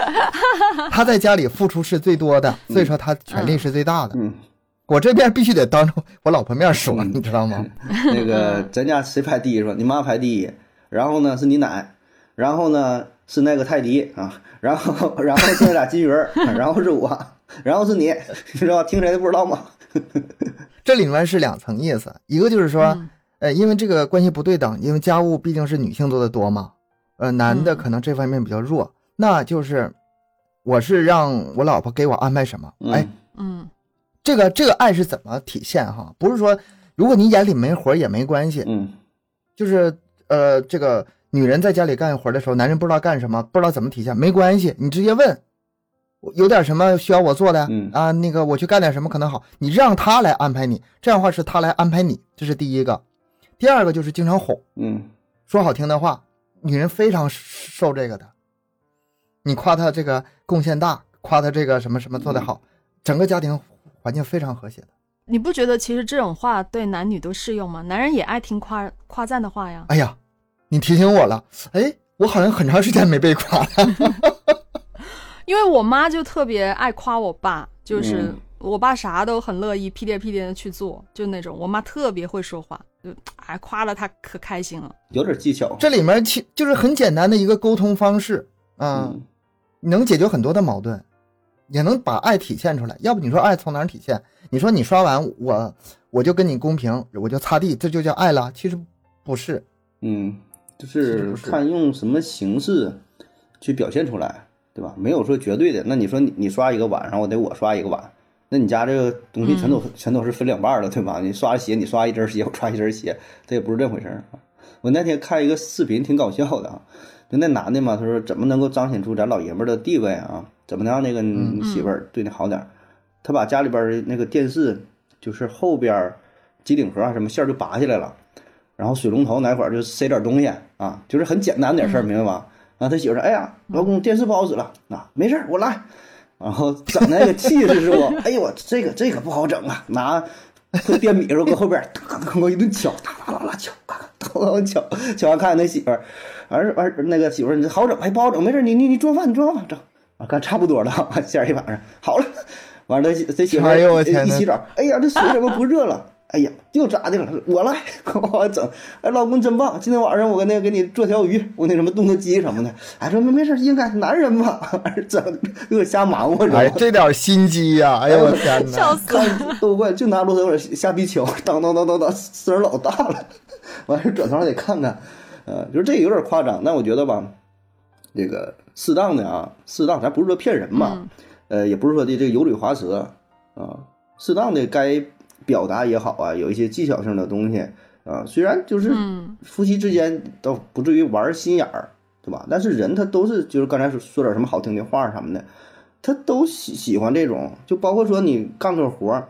他在家里付出是最多的，所以说他权利是最大的。嗯，我这边必须得当着我老婆面说，嗯你知道吗？那个咱家谁排第一是吧？你妈排第一，然后呢是你奶，然后呢是那个泰迪啊，然后 然后是那俩金鱼儿，然后是我，然后是你，你知道？听谁的不知道吗？这里面是两层意思，一个就是说，嗯呃，因为这个关系不对等，因为家务毕竟是女性做的多嘛，呃，男的嗯可能这方面比较弱，那就是我是让我老婆给我安排什么，嗯哎，嗯这个这个爱是怎么体现哈？不是说如果你眼里没活也没关系，嗯就是呃，这个女人在家里干活的时候，男人不知道干什么，不知道怎么体现，没关系，你直接问，有点什么需要我做的，嗯啊，那个我去干点什么可能好，你让他来安排你，这样的话是他来安排你，这是第一个。第二个就是经常哄，嗯说好听的话，女人非常受这个的。你夸她这个贡献大，夸她这个什么什么做得好，整个家庭环境非常和谐的。你不觉得其实这种话对男女都适用吗？男人也爱听夸夸赞的话呀。哎呀，你提醒我了，哎，我好像很长时间没被夸了。因为我妈就特别爱夸我爸，就是嗯我爸啥都很乐意屁颠屁颠的去做，就那种我妈特别会说话，就哎夸了他可开心了。有点技巧。这里面其就是很简单的一个沟通方式啊，嗯能解决很多的矛盾，也能把爱体现出来。要不你说爱从哪儿体现？你说你刷碗我我就跟你公平，我就擦地，这就叫爱了？其实不是。嗯，就是看用什么形式去表现出来，对吧？没有说绝对的。那你说你你刷一个碗，然后我得我刷一个碗，那你家这个东西全都、全都是分两半儿了，对吧？你刷鞋，你刷一只鞋，我刷一只鞋，这也不是这回事儿啊。我那天看一个视频，挺搞笑的啊，就那男的嘛，他说怎么能够彰显出咱老爷们儿的地位啊？怎么能让那个媳妇儿对你好点儿？他把家里边儿的那个电视，就是后边儿机顶盒啊什么线儿就拔下来了。然后水龙头哪块儿就塞点东西啊，就是很简单点事儿，明白吧？然后他媳妇说：“哎呀，老公电视不好使了，啊，没事儿，我来。”然后整那个气势是不？哎呦我这个这个不好整啊，拿会电笔时候搁后边儿哒哒哒我一顿敲，哒哒哒哒敲，咔咔哒哒敲，敲完看那媳妇儿，完完那个媳妇儿你这好整还不好整？没事儿，你你你做饭你做饭整，啊，看差不多了，完 下一晚上好了，完了这这媳妇一洗澡，哎呀这水怎么不热了？哎呀，又咋的了？我来，我整。哎，老公真棒！今天晚上我跟那个给你做条鱼，我那什么炖个鸡什么的。哎，说没没事，应该男人嘛，整给我瞎忙活，哎，？这点心机呀、哎呦我天哪！笑死了！看都怪，就拿螺丝粉瞎逼敲，当当当当当，声儿老大了。完事转头还得看看，呃，就是这有点夸张，但我觉得吧，这个适当的啊，适当，咱不是说骗人嘛，嗯呃，也不是说的这个油嘴滑舌啊，适当的该表达也好啊，有一些技巧性的东西啊，虽然就是嗯夫妻之间都不至于玩心眼儿，对吧？但是人他都是就是刚才说说点什么好听的话什么的，他都喜喜欢这种，就包括说你干个活儿，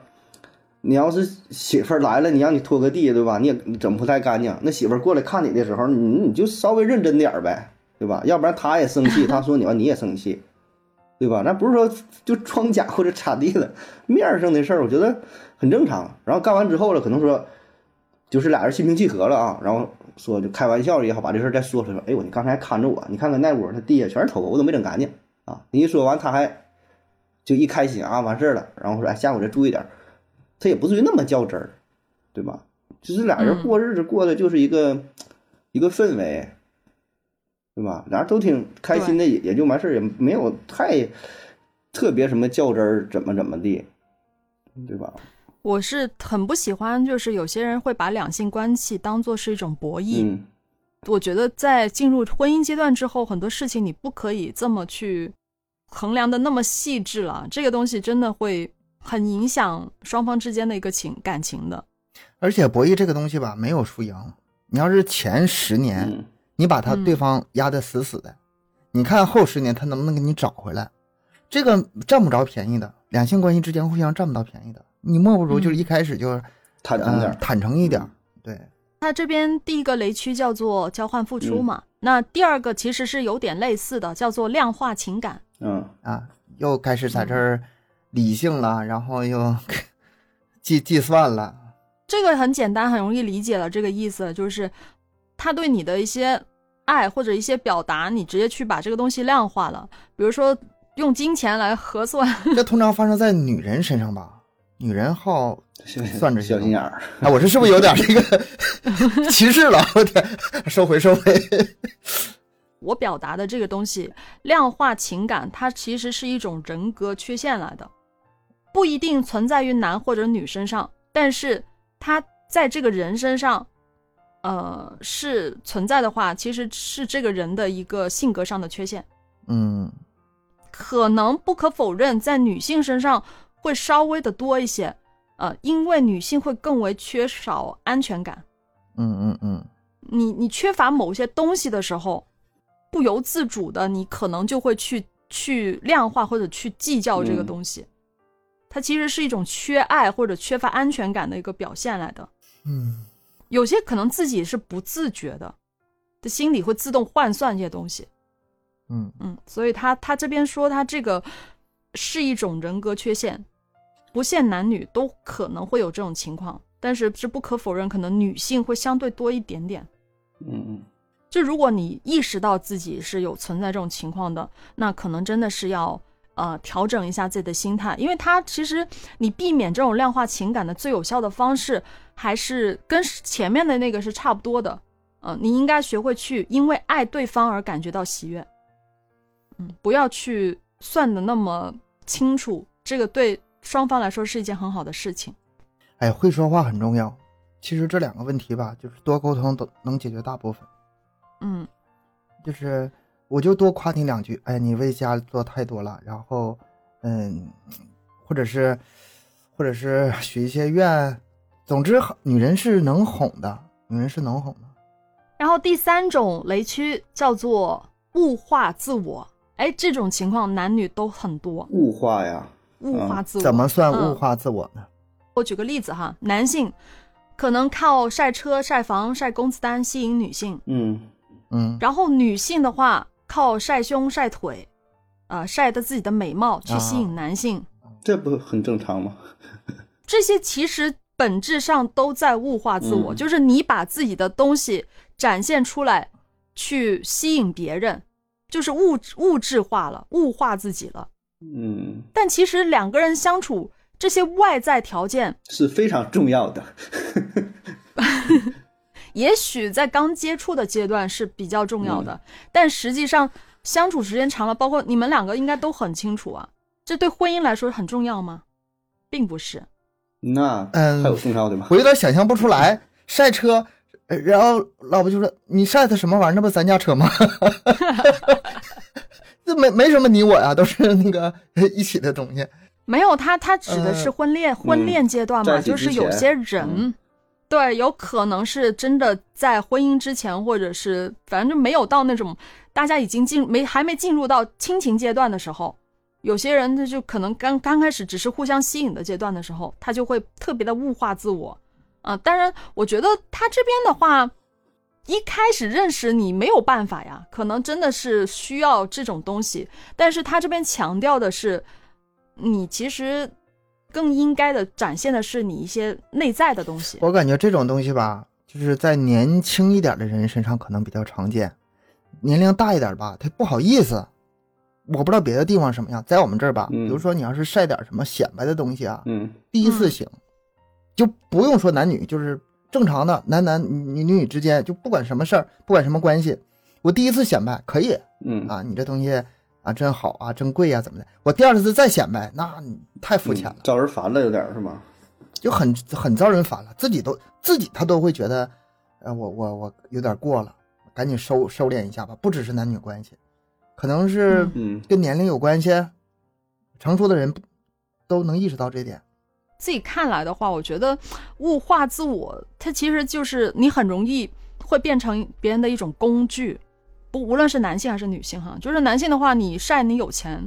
你要是媳妇儿来了，你让你拖个地，对吧？你也整不太干净，那媳妇儿过来看你的时候，你你就稍微认真点儿呗，对吧？要不然他也生气，他说你完你也生气，对吧？那不是说就装假或者咋地了，面儿上的事儿，我觉得很正常。然后干完之后了，可能说就是俩人心平气和了啊，然后说就开玩笑也好，把这事儿再说出来，说，哎呦，你刚才看着我，你看看那屋他地下全是头发，我都没整干净啊。你一说完，他还就一开心啊，完事儿了，然后说，哎，下回再注意点儿。他也不至于那么较真儿，对吧？就是俩人嗯过日子过的就是一个、一个氛围，对吧？俩人都挺开心的，也也就完事儿，也没有太特别什么较真儿，怎么怎么地，对吧？我是很不喜欢，就是有些人会把两性关系当做是一种博弈。嗯我觉得在进入婚姻阶段之后，很多事情你不可以这么去衡量的那么细致了，这个东西真的会很影响双方之间的一个情感情的。而且博弈这个东西吧，没有输赢。你要是前十年，嗯你把他嗯对方压得死死的，你看后十年他能不能给你找回来？这个占不着便宜的，两性关系之间互相占不到便宜的。你莫不如就是一开始就、呃坦诚点儿，坦诚一点儿，对，他这边第一个雷区叫做交换付出嗯嘛，那第二个其实是有点类似的，叫做量化情感。嗯啊，又开始在这儿理性了，然后又 计计算了，这个很简单，很容易理解了。这个意思就是，他对你的一些爱或者一些表达，你直接去把这个东西量化了。比如说，用金钱来核算，这通常发生在女人身上吧？女人好，算着小心眼儿，哎，我这是不是有点这个 歧视了？我天，收回收回。我表达的这个东西，量化情感，它其实是一种人格缺陷来的，不一定存在于男或者女身上，但是它在这个人身上，呃，是存在的话，其实是这个人的一个性格上的缺陷。嗯可能不可否认，在女性身上会稍微的多一些，呃，因为女性会更为缺少安全感。嗯嗯嗯，你你缺乏某些东西的时候，不由自主的，你可能就会去去量化或者去计较这个嗯东西，它其实是一种缺爱或者缺乏安全感的一个表现来的。嗯有些可能自己是不自觉的，的心里会自动换算这些东西。嗯嗯，所以他他这边说他这个是一种人格缺陷，不限男女都可能会有这种情况，但是是不可否认，可能女性会相对多一点点。嗯嗯就如果你意识到自己是有存在这种情况的，那可能真的是要呃调整一下自己的心态，因为他其实你避免这种量化情感的最有效的方式，还是跟前面的那个是差不多的。嗯、你应该学会去因为爱对方而感觉到喜悦，嗯，不要去算的那么清楚，这个对双方来说是一件很好的事情。哎，会说话很重要。其实这两个问题吧，就是多沟通都能解决大部分。嗯就是我就多夸你两句，哎，你为家做太多了，然后，嗯，或者是，或者是许一些愿，总之，女人是能哄的，女人是能哄的。然后第三种雷区叫做物化自我，哎，这种情况男女都很多，物化呀，物化自我。怎么算嗯物化自我呢？我举个例子哈，男性可能靠晒车、晒房、晒工资单吸引女性，嗯嗯然后女性的话靠晒胸、晒腿，啊、晒的自己的美貌去吸引男性。这不很正常吗？这些其实本质上都在物化自我，嗯就是你把自己的东西展现出来，去吸引别人，就是物物质化了，物化自己了。嗯，但其实两个人相处，这些外在条件，是非常重要的。也许在刚接触的阶段是比较重要的，但实际上相处时间长了，包括你们两个应该都很清楚啊，这对婚姻来说很重要吗？并不是。那嗯还有重要的吗？我有点想象不出来，晒车，呃然后老婆就说：“你晒的什么玩意儿？那不咱家车吗？” 这没没什么你我呀，都是那个一起的东西。没有，他他指的是呃婚恋、婚恋阶段嘛，就是有些人，嗯对，有可能是真的在婚姻之前，或者是反正就没有到那种大家已经进没还没进入到亲情阶段的时候，有些人他就可能刚刚开始只是互相吸引的阶段的时候，他就会特别的物化自我啊、当然，我觉得他这边的话。一开始认识你没有办法呀，可能真的是需要这种东西，但是他这边强调的是，你其实更应该的展现的是你一些内在的东西。我感觉这种东西吧，就是在年轻一点的人身上可能比较常见，年龄大一点吧，他不好意思。我不知道别的地方什么样，在我们这儿吧，嗯比如说你要是晒点什么显摆的东西啊，嗯第一次行，就不用说男女，就是正常的男男女女女之间，就不管什么事儿，不管什么关系，我第一次显摆可以嗯啊，你这东西啊真好啊，真贵啊、怎么的？我第二次再显摆，那你太肤浅了嗯，招人烦了，有点是吗？就很很招人烦了，自己都自己他都会觉得，呃，我我我有点过了，赶紧收收敛一下吧。不只是男女关系，可能是嗯跟年龄有关系，成熟的人都能意识到这点。自己看来的话，我觉得物化自我，它其实就是你很容易会变成别人的一种工具，不无论是男性还是女性哈。就是男性的话，你晒你有钱，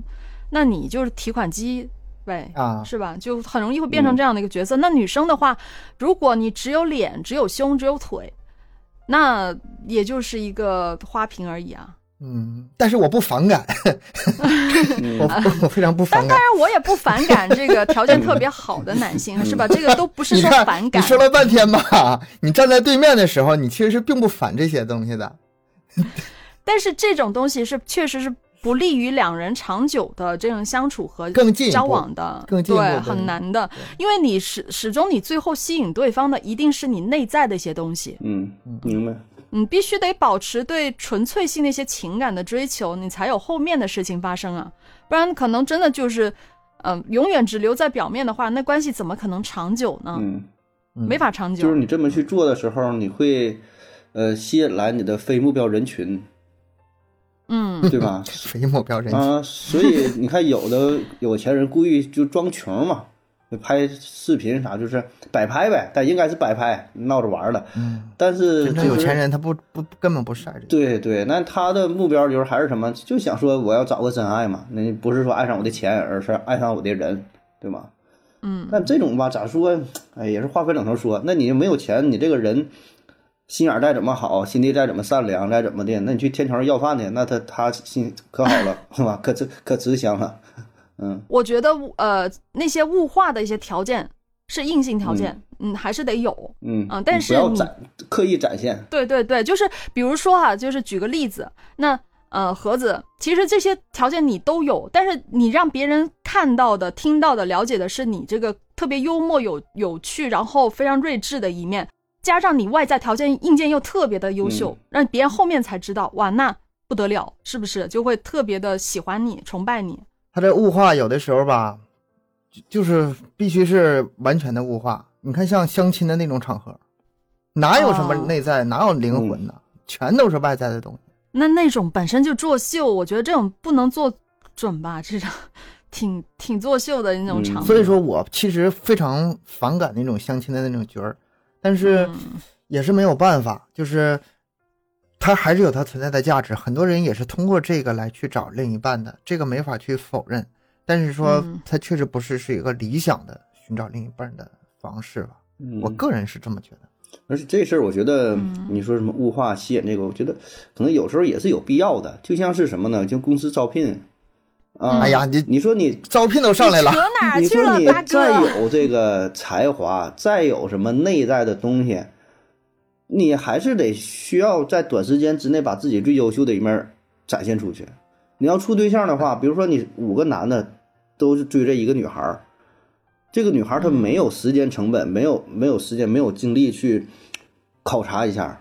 那你就是提款机呗，啊是吧？就很容易会变成这样的一个角色。那女生的话，如果你只有脸、只有胸、只有腿，那也就是一个花瓶而已啊。嗯，但是我不反感，嗯 我 我非常不反感当。然，我也不反感这个条件特别好的男性，是吧？这个都不是，说反感。你说了半天吧，你站在对面的时候，你其实是并不反这些东西的。但是这种东西是确实是不利于两人长久的这种相处和更近交往的，更进对很难的，因为你始始终你最后吸引对方的一定是你内在的一些东西，嗯，明白。你必须得保持对纯粹性的一些情感的追求，你才有后面的事情发生啊，不然可能真的就是，嗯、永远只留在表面的话，那关系怎么可能长久呢？嗯，嗯没法长久。就是你这么去做的时候，你会呃吸引来你的非目标人群，嗯，对吧？非目标人群，啊，所以你看，有的有钱人故意就装穷嘛，拍视频啥就是摆拍呗，但应该是摆拍，闹着玩儿的。嗯，但是有钱人他不不根本不晒这个。对对，那他的目标就是还是什么？就想说我要找个真爱嘛，那不是说爱上我的钱，而是爱上我的人，对吗？嗯，但这种吧，咋说？哎，也是话分两头说。那你没有钱，你这个人心眼儿再怎么好，心地再怎么善良，再怎么的，那你去天桥上要饭去，那他他心可好了，是吧？可吃可慈祥了。嗯我觉得呃那些物化的一些条件是硬性条件，嗯还是得有。嗯啊但是你不要展刻意展现。对对对，就是比如说哈、就是举个例子，那呃盒子，其实这些条件你都有，但是你让别人看到的、听到的、了解的是你这个特别幽默、有有趣，然后非常睿智的一面，加上你外在条件硬件又特别的优秀，嗯让别人后面才知道，哇，那不得了，是不是？就会特别的喜欢你、崇拜你。他这物化有的时候吧，就就是必须是完全的物化。你看像相亲的那种场合，哪有什么哦内在，哪有灵魂呢？全都是外在的东西。那那种本身就作秀，我觉得这种不能做准吧，这种 挺挺作秀的那种嗯场合。所以说我其实非常反感那种相亲的那种角儿，但是嗯也是没有办法，就是它还是有它存在的价值。很多人也是通过这个来去找另一半的，这个没法去否认。但是说嗯它确实不是是一个理想的寻找另一半的方式吧。嗯我个人是这么觉得。而且这事儿，我觉得嗯你说什么物化吸引这个，我觉得可能有时候也是有必要的。就像是什么呢？就公司招聘啊，哎呀，你你说你招聘都上来了扯，哪去了，你说你再？有这个才华，再有什么内在的东西，你还是得需要在短时间之内把自己最优秀的一面展现出去。你要处对象的话，比如说你五个男的都是追着一个女孩儿，这个女孩儿她嗯没有时间成本，没有没有时间，没有精力去考察一下，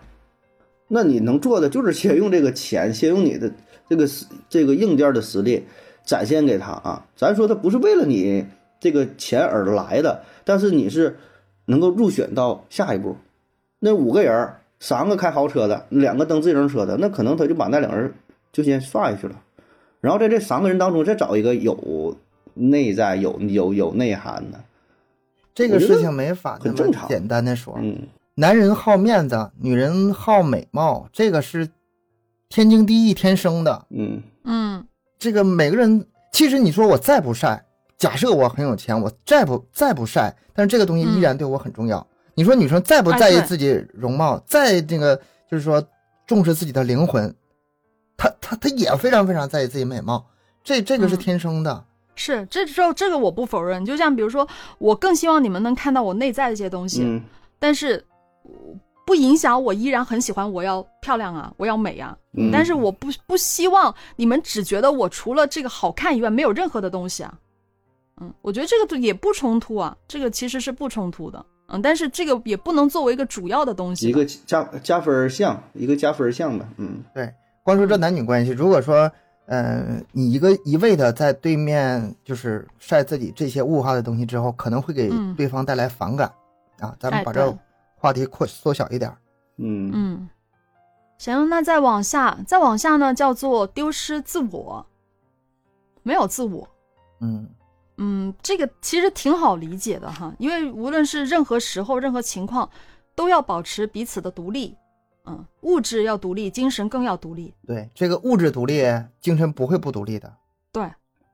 那你能做的就是先用这个钱，先用你的这个这个硬件的实力展现给他啊。咱说他不是为了你这个钱而来的，但是你是能够入选到下一步。那五个人儿，三个开豪车的，两个蹬自行车的，那可能他就把那两人就先刷下去了。然后在这三个人当中再找一个有内在、有有有内涵的，这个事情没法那很正常么简单的说。嗯男人好面子，女人好美貌，这个是天经地义、天生的。嗯嗯这个每个人，其实你说我再不晒，假设我很有钱，我再不再不晒，但是这个东西依然对我很重要。你说女生在不在意自己容貌，在这个就是说重视自己的灵魂，她她她也非常非常在意自己美貌，这这个是嗯天生的。是这这这个我不否认。就像比如说，我更希望你们能看到我内在的一些东西，嗯但是不影响我依然很喜欢我要漂亮啊，我要美啊。嗯，但是我不不希望你们只觉得我除了这个好看以外没有任何的东西啊。嗯，我觉得这个也不冲突啊，这个其实是不冲突的。嗯，但是这个也不能作为一个主要的东西。一个加加分项，一个加分项吧。嗯对光说这男女关系，如果说，呃，你一个一味的在对面就是晒自己这些物化的东西之后，可能会给嗯对方带来反感、啊。咱们哎把这话题扩缩小一点儿。嗯嗯，行，那再往下，再往下呢，叫做丢失自我，没有自我。嗯，嗯，这个其实挺好理解的哈，因为无论是任何时候、任何情况，都要保持彼此的独立。嗯，物质要独立，精神更要独立。对，这个物质独立，精神不会不独立的。对，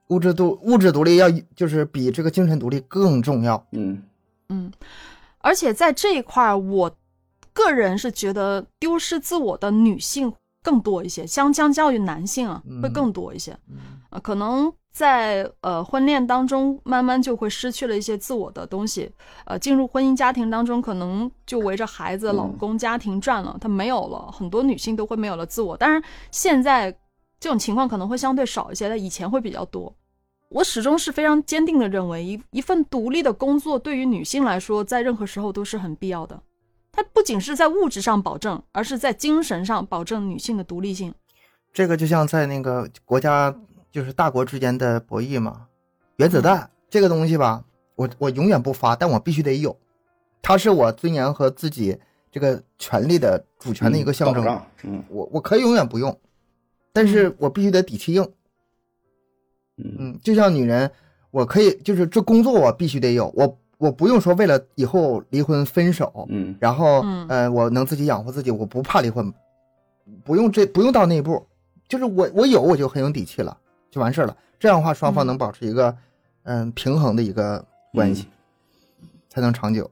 物质独物质独立要就是比这个精神独立更重要。嗯嗯，而且在这一块儿，我个人是觉得丢失自我的女性更多一些，相相较于男性啊，会嗯更多一些。嗯呃，可能在呃婚恋当中，慢慢就会失去了一些自我的东西。呃，进入婚姻家庭当中，可能就围着孩子、嗯老公、家庭转了，他没有了。很多女性都会没有了自我。当然，现在这种情况可能会相对少一些，但以前会比较多。我始终是非常坚定的认为，一一份独立的工作对于女性来说，在任何时候都是很必要的。它不仅是在物质上保证，而是在精神上保证女性的独立性。这个就像在那个国家就是大国之间的博弈嘛。原子弹这个东西吧，我我永远不发，但我必须得有，它是我尊严和自己这个权利的主权的一个象征。嗯我我可以永远不用，但是我必须得底气硬。嗯嗯，就像女人，我可以就是这工作我必须得有，我我不用说为了以后离婚分手，嗯然后嗯呃我能自己养活自己，我不怕离婚，不用这不用到那一步，就是我我有我就很有底气了，就完事儿了。这样的话，双方嗯能保持一个嗯、平衡的一个关系，才能长久。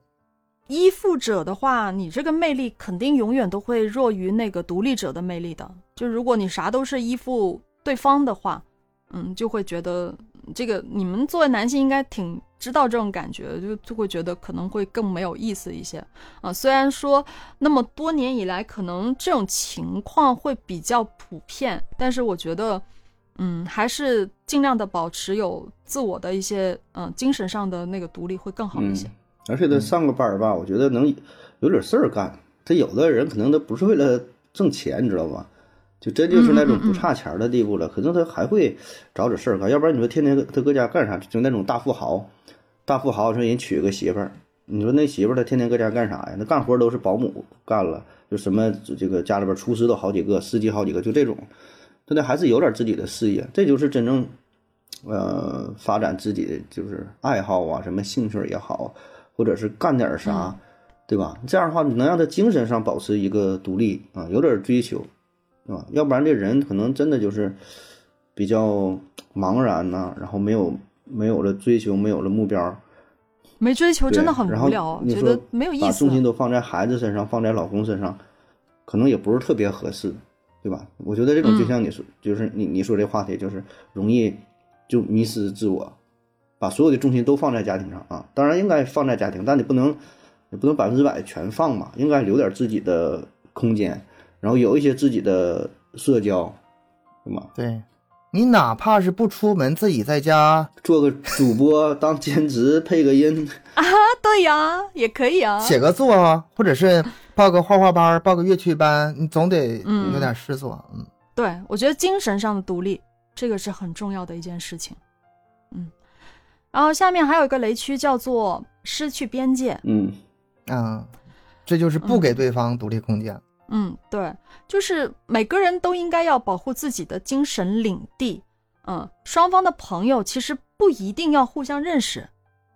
依附者的话，你这个魅力肯定永远都会弱于那个独立者的魅力的。就如果你啥都是依附对方的话，嗯，就会觉得这个你们作为男性应该挺知道这种感觉，就就会觉得可能会更没有意思一些啊。虽然说那么多年以来，可能这种情况会比较普遍，但是我觉得，嗯，还是尽量的保持有自我的一些嗯精神上的那个独立会更好一些。而且他上个班吧，我觉得能有点事儿干。他有的人可能他不是为了挣钱，你知道吧？就真就是那种不差钱儿的地步了，可能他还会找点事儿干。要不然你说天天他搁家干啥？就那种大富豪，大富豪说人娶个媳妇儿，你说那媳妇儿她天天搁家干啥呀？那干活都是保姆干了，就什么这个家里边厨师都好几个，司机好几个，就这种，他得还是有点自己的事业，这就是真正呃发展自己的就是爱好啊，什么兴趣也好。或者是干点啥，对吧？这样的话，你能让他精神上保持一个独立啊，有点追求，对吧？要不然这人可能真的就是比较茫然呐、然后没有没有了追求，没有了目标，没追求真的很无聊，觉得没有意把重。心都放在孩子身上，放在老公身上，可能也不是特别合适，对吧？我觉得这种就嗯像你说，就是你你说这话题，就是容易就迷失自我，把所有的重心都放在家庭上啊。当然应该放在家庭，但你不能也不能百分之百全放嘛，应该留点自己的空间，然后有一些自己的社交，对吗？对，你哪怕是不出门，自己在家做个主播当兼职配个音，啊，对呀，也可以啊。写个作啊，或者是报个画画班、报个乐器班，你总得嗯有点事做。嗯，对，我觉得精神上的独立，这个是很重要的一件事情。嗯，然后下面还有一个雷区叫做失去边界。嗯啊，这就是不给对方独立空间。嗯，对，就是每个人都应该要保护自己的精神领地。嗯，双方的朋友其实不一定要互相认识，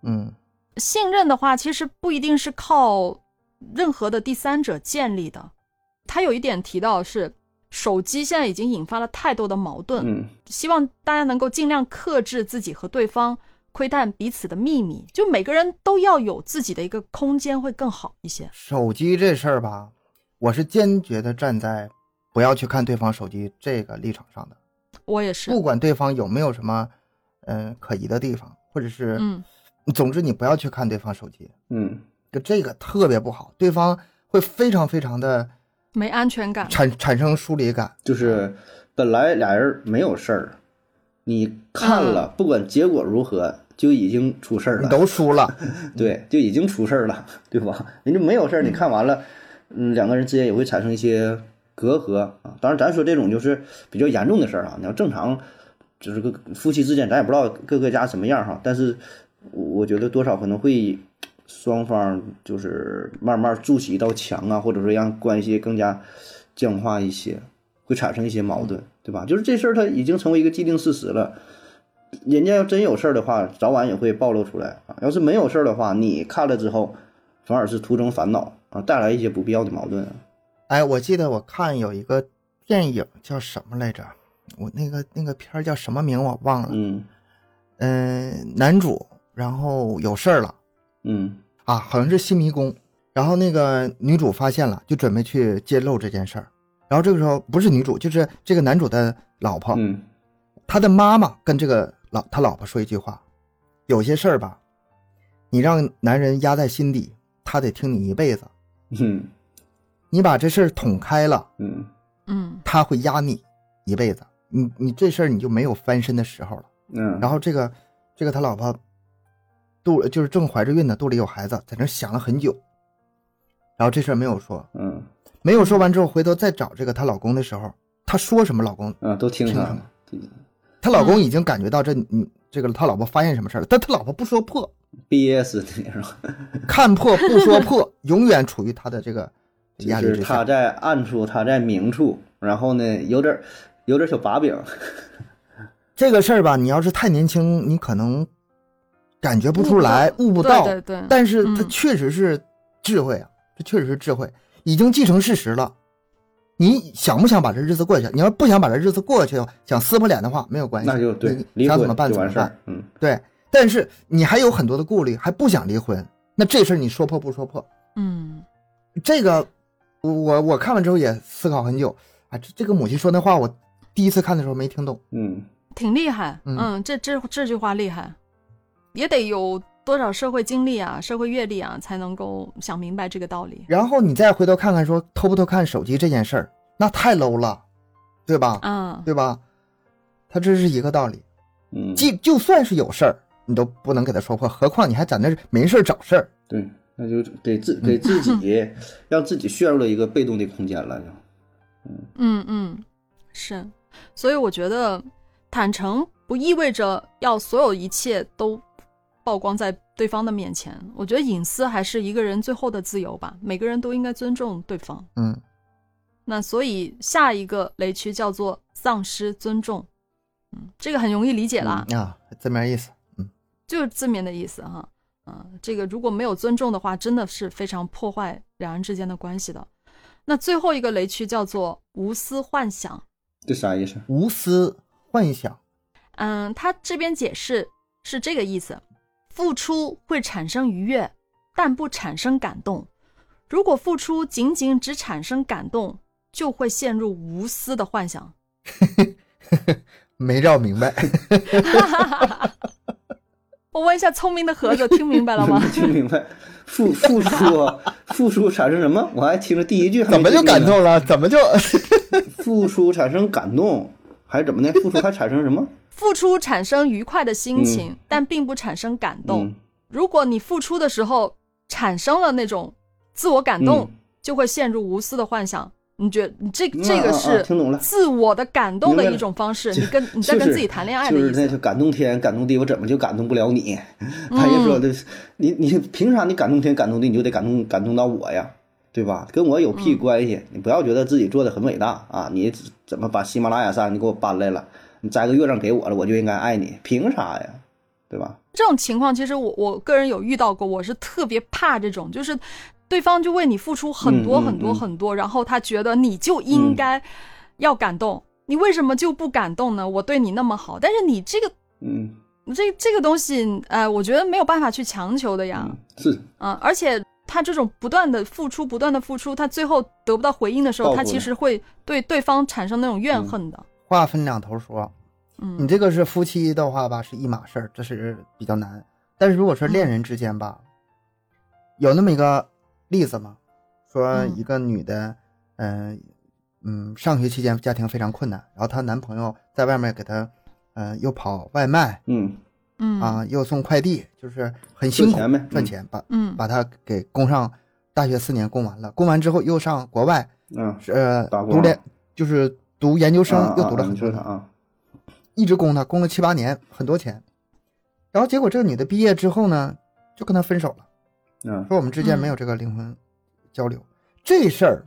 嗯信任的话，其实不一定是靠任何的第三者建立的。他有一点提到是，手机现在已经引发了太多的矛盾，嗯希望大家能够尽量克制自己和对方窥探彼此的秘密，就每个人都要有自己的一个空间，会更好一些。手机这事儿吧，我是坚决的站在不要去看对方手机这个立场上的。我也是，不管对方有没有什么嗯、呃可疑的地方，或者是嗯，总之你不要去看对方手机，嗯就这个特别不好，对方会非常非常的没安全感。产产生疏离感。就是本来俩人没有事儿，你看了，不管结果如何，就已经出事儿你了。都输了，对，就已经出事儿了，对吧？人家没有事儿，你看完了，嗯，两个人之间也会产生一些隔阂啊。当然，咱说这种就是比较严重的事儿啊。你要正常，就是个夫妻之间，咱也不知道各个家什么样哈。但是，我觉得多少可能会双方就是慢慢筑起一道墙啊，或者说让关系更加僵化一些，会产生一些矛盾，对吧？就是这事儿它已经成为一个既定事实了。人家要真有事儿的话，早晚也会暴露出来啊。要是没有事儿的话，你看了之后，反而是徒增烦恼啊，带来一些不必要的矛盾啊。哎，我记得我看有一个电影叫什么来着？我那个那个片儿叫什么名我忘了。嗯嗯、男主然后有事儿了嗯啊，好像是新迷宫。然后那个女主发现了，就准备去揭露这件事儿。然后这个时候不是女主，就是这个男主的老婆，嗯他的妈妈跟这个老他老婆说一句话：有些事儿吧，你让男人压在心底，他得听你一辈子。嗯你把这事儿捅开了，嗯嗯他会压你一辈子。你你这事儿你就没有翻身的时候了。嗯，然后这个这个他老婆肚就是正怀着孕呢，肚里有孩子，在那想了很久。然后这事儿没有说，嗯没有说完之后，回头再找这个她老公的时候，她说什么老公，啊，都听他的。她老公已经感觉到这你这个他老婆发现什么事儿了，但他老婆不说破，憋死你是吧？看破不说破，永远处于他的这个压力之下。他在暗处，他在明处，然后呢，有点儿有点小把柄。这个事儿吧，你要是太年轻，你可能感觉不出来，悟不到。对对对，但是他嗯确实是智慧啊，这确实是智慧，已经既成事实了。你想不想把这日子过下去？你要不想把这日子过去，想撕破脸的话，没有关系，那就对你，离婚想怎么办就怎么办完事儿。。嗯对，但是你还有很多的顾虑，还不想离婚，那这事儿你说破不说破？嗯这个，我我我看完之后也思考很久啊，这这个母亲说那话，我第一次看的时候没听懂。嗯，挺厉害，嗯嗯，这这这句话厉害，也得有多少社会经历啊、社会阅历啊，才能够想明白这个道理。然后你再回头看看说偷不偷看手机这件事儿，那太 low 了，对吧？嗯，对吧？他这是一个道理，嗯，即就算是有事儿，你都不能给他说破，何况你还在那没事找事儿。对，那就给自给自己 让自己陷入了一个被动的空间了，就嗯嗯，是，所以我觉得坦诚不意味着要所有一切都曝光在对方的面前。我觉得隐私还是一个人最后的自由吧，每个人都应该尊重对方。嗯，那所以下一个雷区叫做丧失尊重，嗯，这个很容易理解啦，啊，字面意思。就是字面的意思哈。嗯、这个如果没有尊重的话，真的是非常破坏两人之间的关系的。那最后一个雷区叫做无私幻想。这啥意思？无私幻想，嗯，他这边解释是这个意思：付出会产生愉悦，但不产生感动。如果付出仅仅只产生感动，就会陷入无私的幻想。没绕明白。我问一下聪明的盒子，听明白了吗？听明白？付付出啊，付出 产生什么？我还听着第一句还怎么就感？动了？怎么就付出产生感动，还是怎么的？付出还产生什么？付出产生愉快的心情，但并不产生感动。嗯如果你付出的时候产生了那种自我感动，嗯就会陷入无私的幻想。你觉得你这这个是听懂了自我的感动的一种方式？就你跟你在跟自己谈恋爱的意思。就是那就感动天感动地，我怎么就感动不了你？嗯他也说的，你你凭啥你感动天感动地，你就得感动感动到我呀？对吧？跟我有嗯屁关系？你不要觉得自己做的很伟大啊！你怎么把喜马拉雅山你给我搬来了？你摘个月亮给我了，我就应该爱你？凭啥呀？对吧？这种情况，其实我我个人有遇到过，我是特别怕这种，就是对方就为你付出很多很多嗯。很多，然后他觉得你就应该要感动，你为什么就不感动呢？我对你那么好，但是你这个嗯。这这个东西，呃，我觉得没有办法去强求的呀，嗯，是。啊、而且他这种不断的付出，不断的付出，他最后得不到回应的时候，他其实会对对方产生那种怨恨的。话分两头说？嗯。你嗯这个是夫妻的话吧，是一码事儿，这是比较难。但是如果是恋人之间吧，有那么一个例子嘛，说嗯。一个女的，嗯、嗯，上学期间家庭非常困难，然后她男朋友在外面给她，呃，又跑外卖嗯。嗯。啊，又送快递，就是很辛苦赚钱呗嗯。赚钱，把嗯。把她给供上大学四年供完了，供完之后又上国外，嗯，是呃读研就是读研究生，啊又读了很多一直供她，供了七八年，很多钱。然后结果这个女的毕业之后呢，就跟他分手了，嗯说我们之间没有这个灵魂交流。这事儿，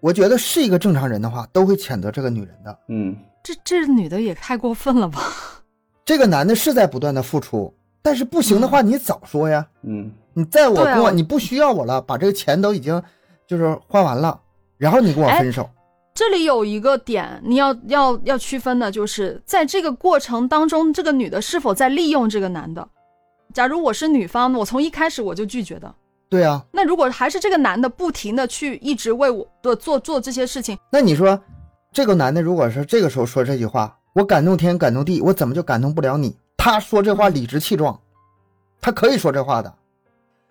我觉得是一个正常人的话，都会谴责这个女人的。嗯这这女的也太过分了吧？这个男的是在不断的付出，但是不行的话，你早说呀！嗯你在我过你不需要我了，把这个钱都已经就是花完了，然后你跟我哎分手，这里有一个点，你要要要区分的，就是在这个过程当中，这个女的是否在利用这个男的。假如我是女方，我从一开始我就拒绝的。对啊，那如果还是这个男的不停的去一直为我的做做这些事情，那你说，这个男的如果是这个时候说这句话，我感动天感动地，我怎么就感动不了你？他说这话理直气壮，他可以说这话的。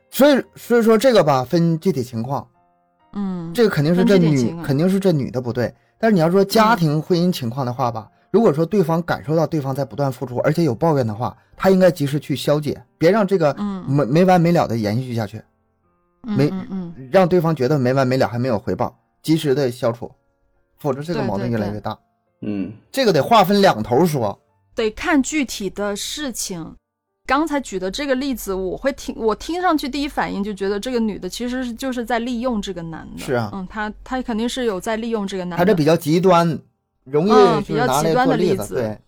所以，所以说这个吧，分具体情况，嗯，这个肯定是这女肯定是这女的不对。但是你要说家庭婚姻情况的话吧，如果说对方感受到对方在不断付出，而且有抱怨的话，他应该及时去消解，别让这个嗯没没完没了的延续下去，嗯没嗯嗯，让对方觉得没完没了还没有回报，及时的消除，否则这个矛盾越来越大。嗯这个得划分两头说。得看具体的事情。刚才举的这个例子，我会听，我听上去第一反应就觉得这个女的其实是就是在利用这个男的。是啊嗯，她她肯定是有在利用这个男的。她这比较极端，容易嗯比较就是拿来极端。的例子对，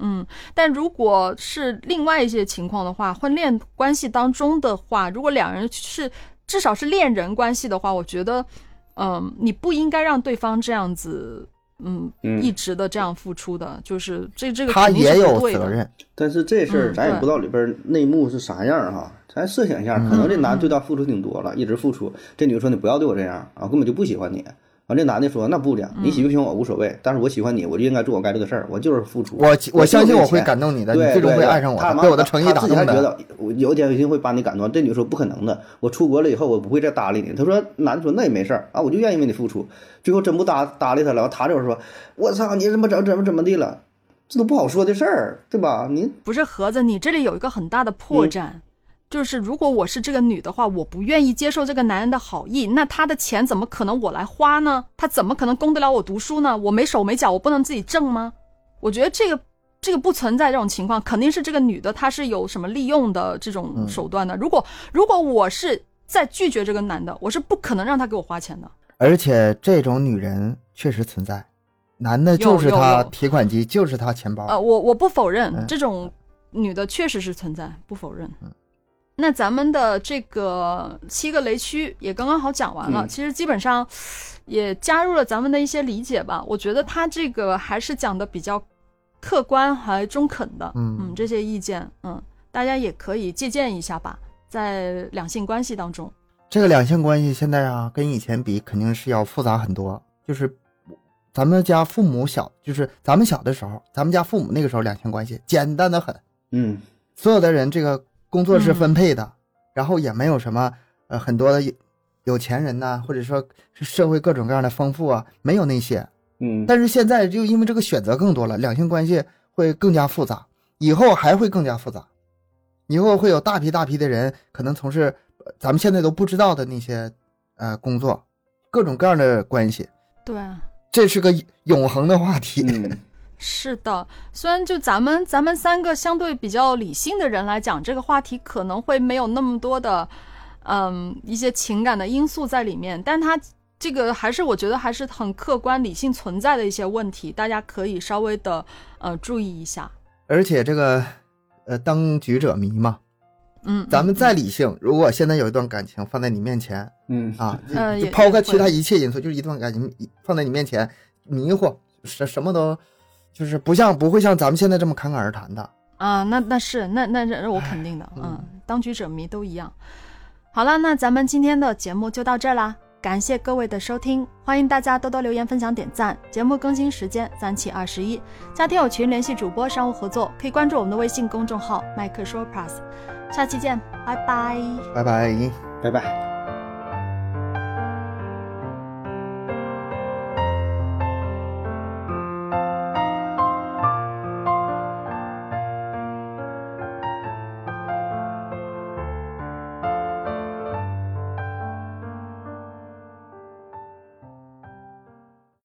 嗯，但如果是另外一些情况的话，婚恋关系当中的话，如果两人是至少是恋人关系的话，我觉得，嗯、你不应该让对方这样子，嗯，嗯一直的这样付出的，就是这这个他肯定也有责任。但是这事儿嗯咱也不知道里边内幕是啥样儿哈，咱设想一下，可能这男的对她付出挺多了，一直付出。这女的说你不要对我这样啊，根本就不喜欢你。完，这男的说那不的，你喜不喜欢我无所谓，但是我喜欢你，我就应该做我该做的事儿，我就是付出。我我相信我会感感动你的，你对，最终会爱上我的，他我的诚意他打动的。自己还觉得我有一天一定会把你感动。这女的说不可能的，我出国了以后我不会再搭理你。他说男的说那也没事儿啊，我就愿意为你付出。最后真不搭搭理他了，他就是说我操你怎么怎么怎么怎么地了，这都不好说的事儿，对吧？你不是盒子，你这里有一个很大的破嗯绽，就是如果我是这个女的话，我不愿意接受这个男人的好意，那他的钱怎么可能我来花呢？他怎么可能供得了我读书呢？我没手没脚，我不能自己挣吗？我觉得这个这个不存在这种情况，肯定是这个女的她是有什么利用的这种嗯手段的。如果如果我是在拒绝这个男的，我是不可能让他给我花钱的。而且这种女人确实存在，男的就是他提款机，就是他钱包。呃，我我不否认、嗯这种女的确实是存在，不否认。那咱们的这个七个雷区也刚刚好讲完了，嗯其实基本上也加入了咱们的一些理解吧。我觉得他这个还是讲的比较客观还中肯的，嗯这些意见，嗯，大家也可以借鉴一下吧，在两性关系当中，这个两性关系现在啊，跟以前比肯定是要复杂很多。就是咱们家父母小，就是咱们小的时候，咱们家父母那个时候两性关系简单的很，嗯所有的人这个工作是嗯分配的，然后也没有什么呃很多的有有钱人呐、或者说是社会各种各样的丰富啊，没有那些。嗯，但是现在就因为这个选择更多了，两性关系会更加复杂，以后还会更加复杂，以后会有大批大批的人可能从事呃咱们现在都不知道的那些呃工作，各种各样的关系，对。这是个永恒的话题。嗯是的，虽然就咱们咱们三个相对比较理性的人来讲，这个话题可能会没有那么多的，嗯，一些情感的因素在里面，但它这个还是我觉得还是很客观理性存在的一些问题，大家可以稍微的呃注意一下。而且这个呃当局者迷嘛，嗯，咱们嗯再理性，如果现在有一段感情放在你面前嗯啊，就抛开其他一切因素，就是一段感情放在你面前迷惑，什什么都就是不像不会像咱们现在这么侃侃而谈的。啊，那那是那那是我肯定的，嗯，当局者迷都一样。好了，那咱们今天的节目就到这儿啦，感谢各位的收听，欢迎大家多多留言、分享、点赞。节目更新时间三七二十一，加听友群联系主播商务合作，可以关注我们的微信公众号麦克说 Plus。下期见，拜拜。拜拜。拜拜。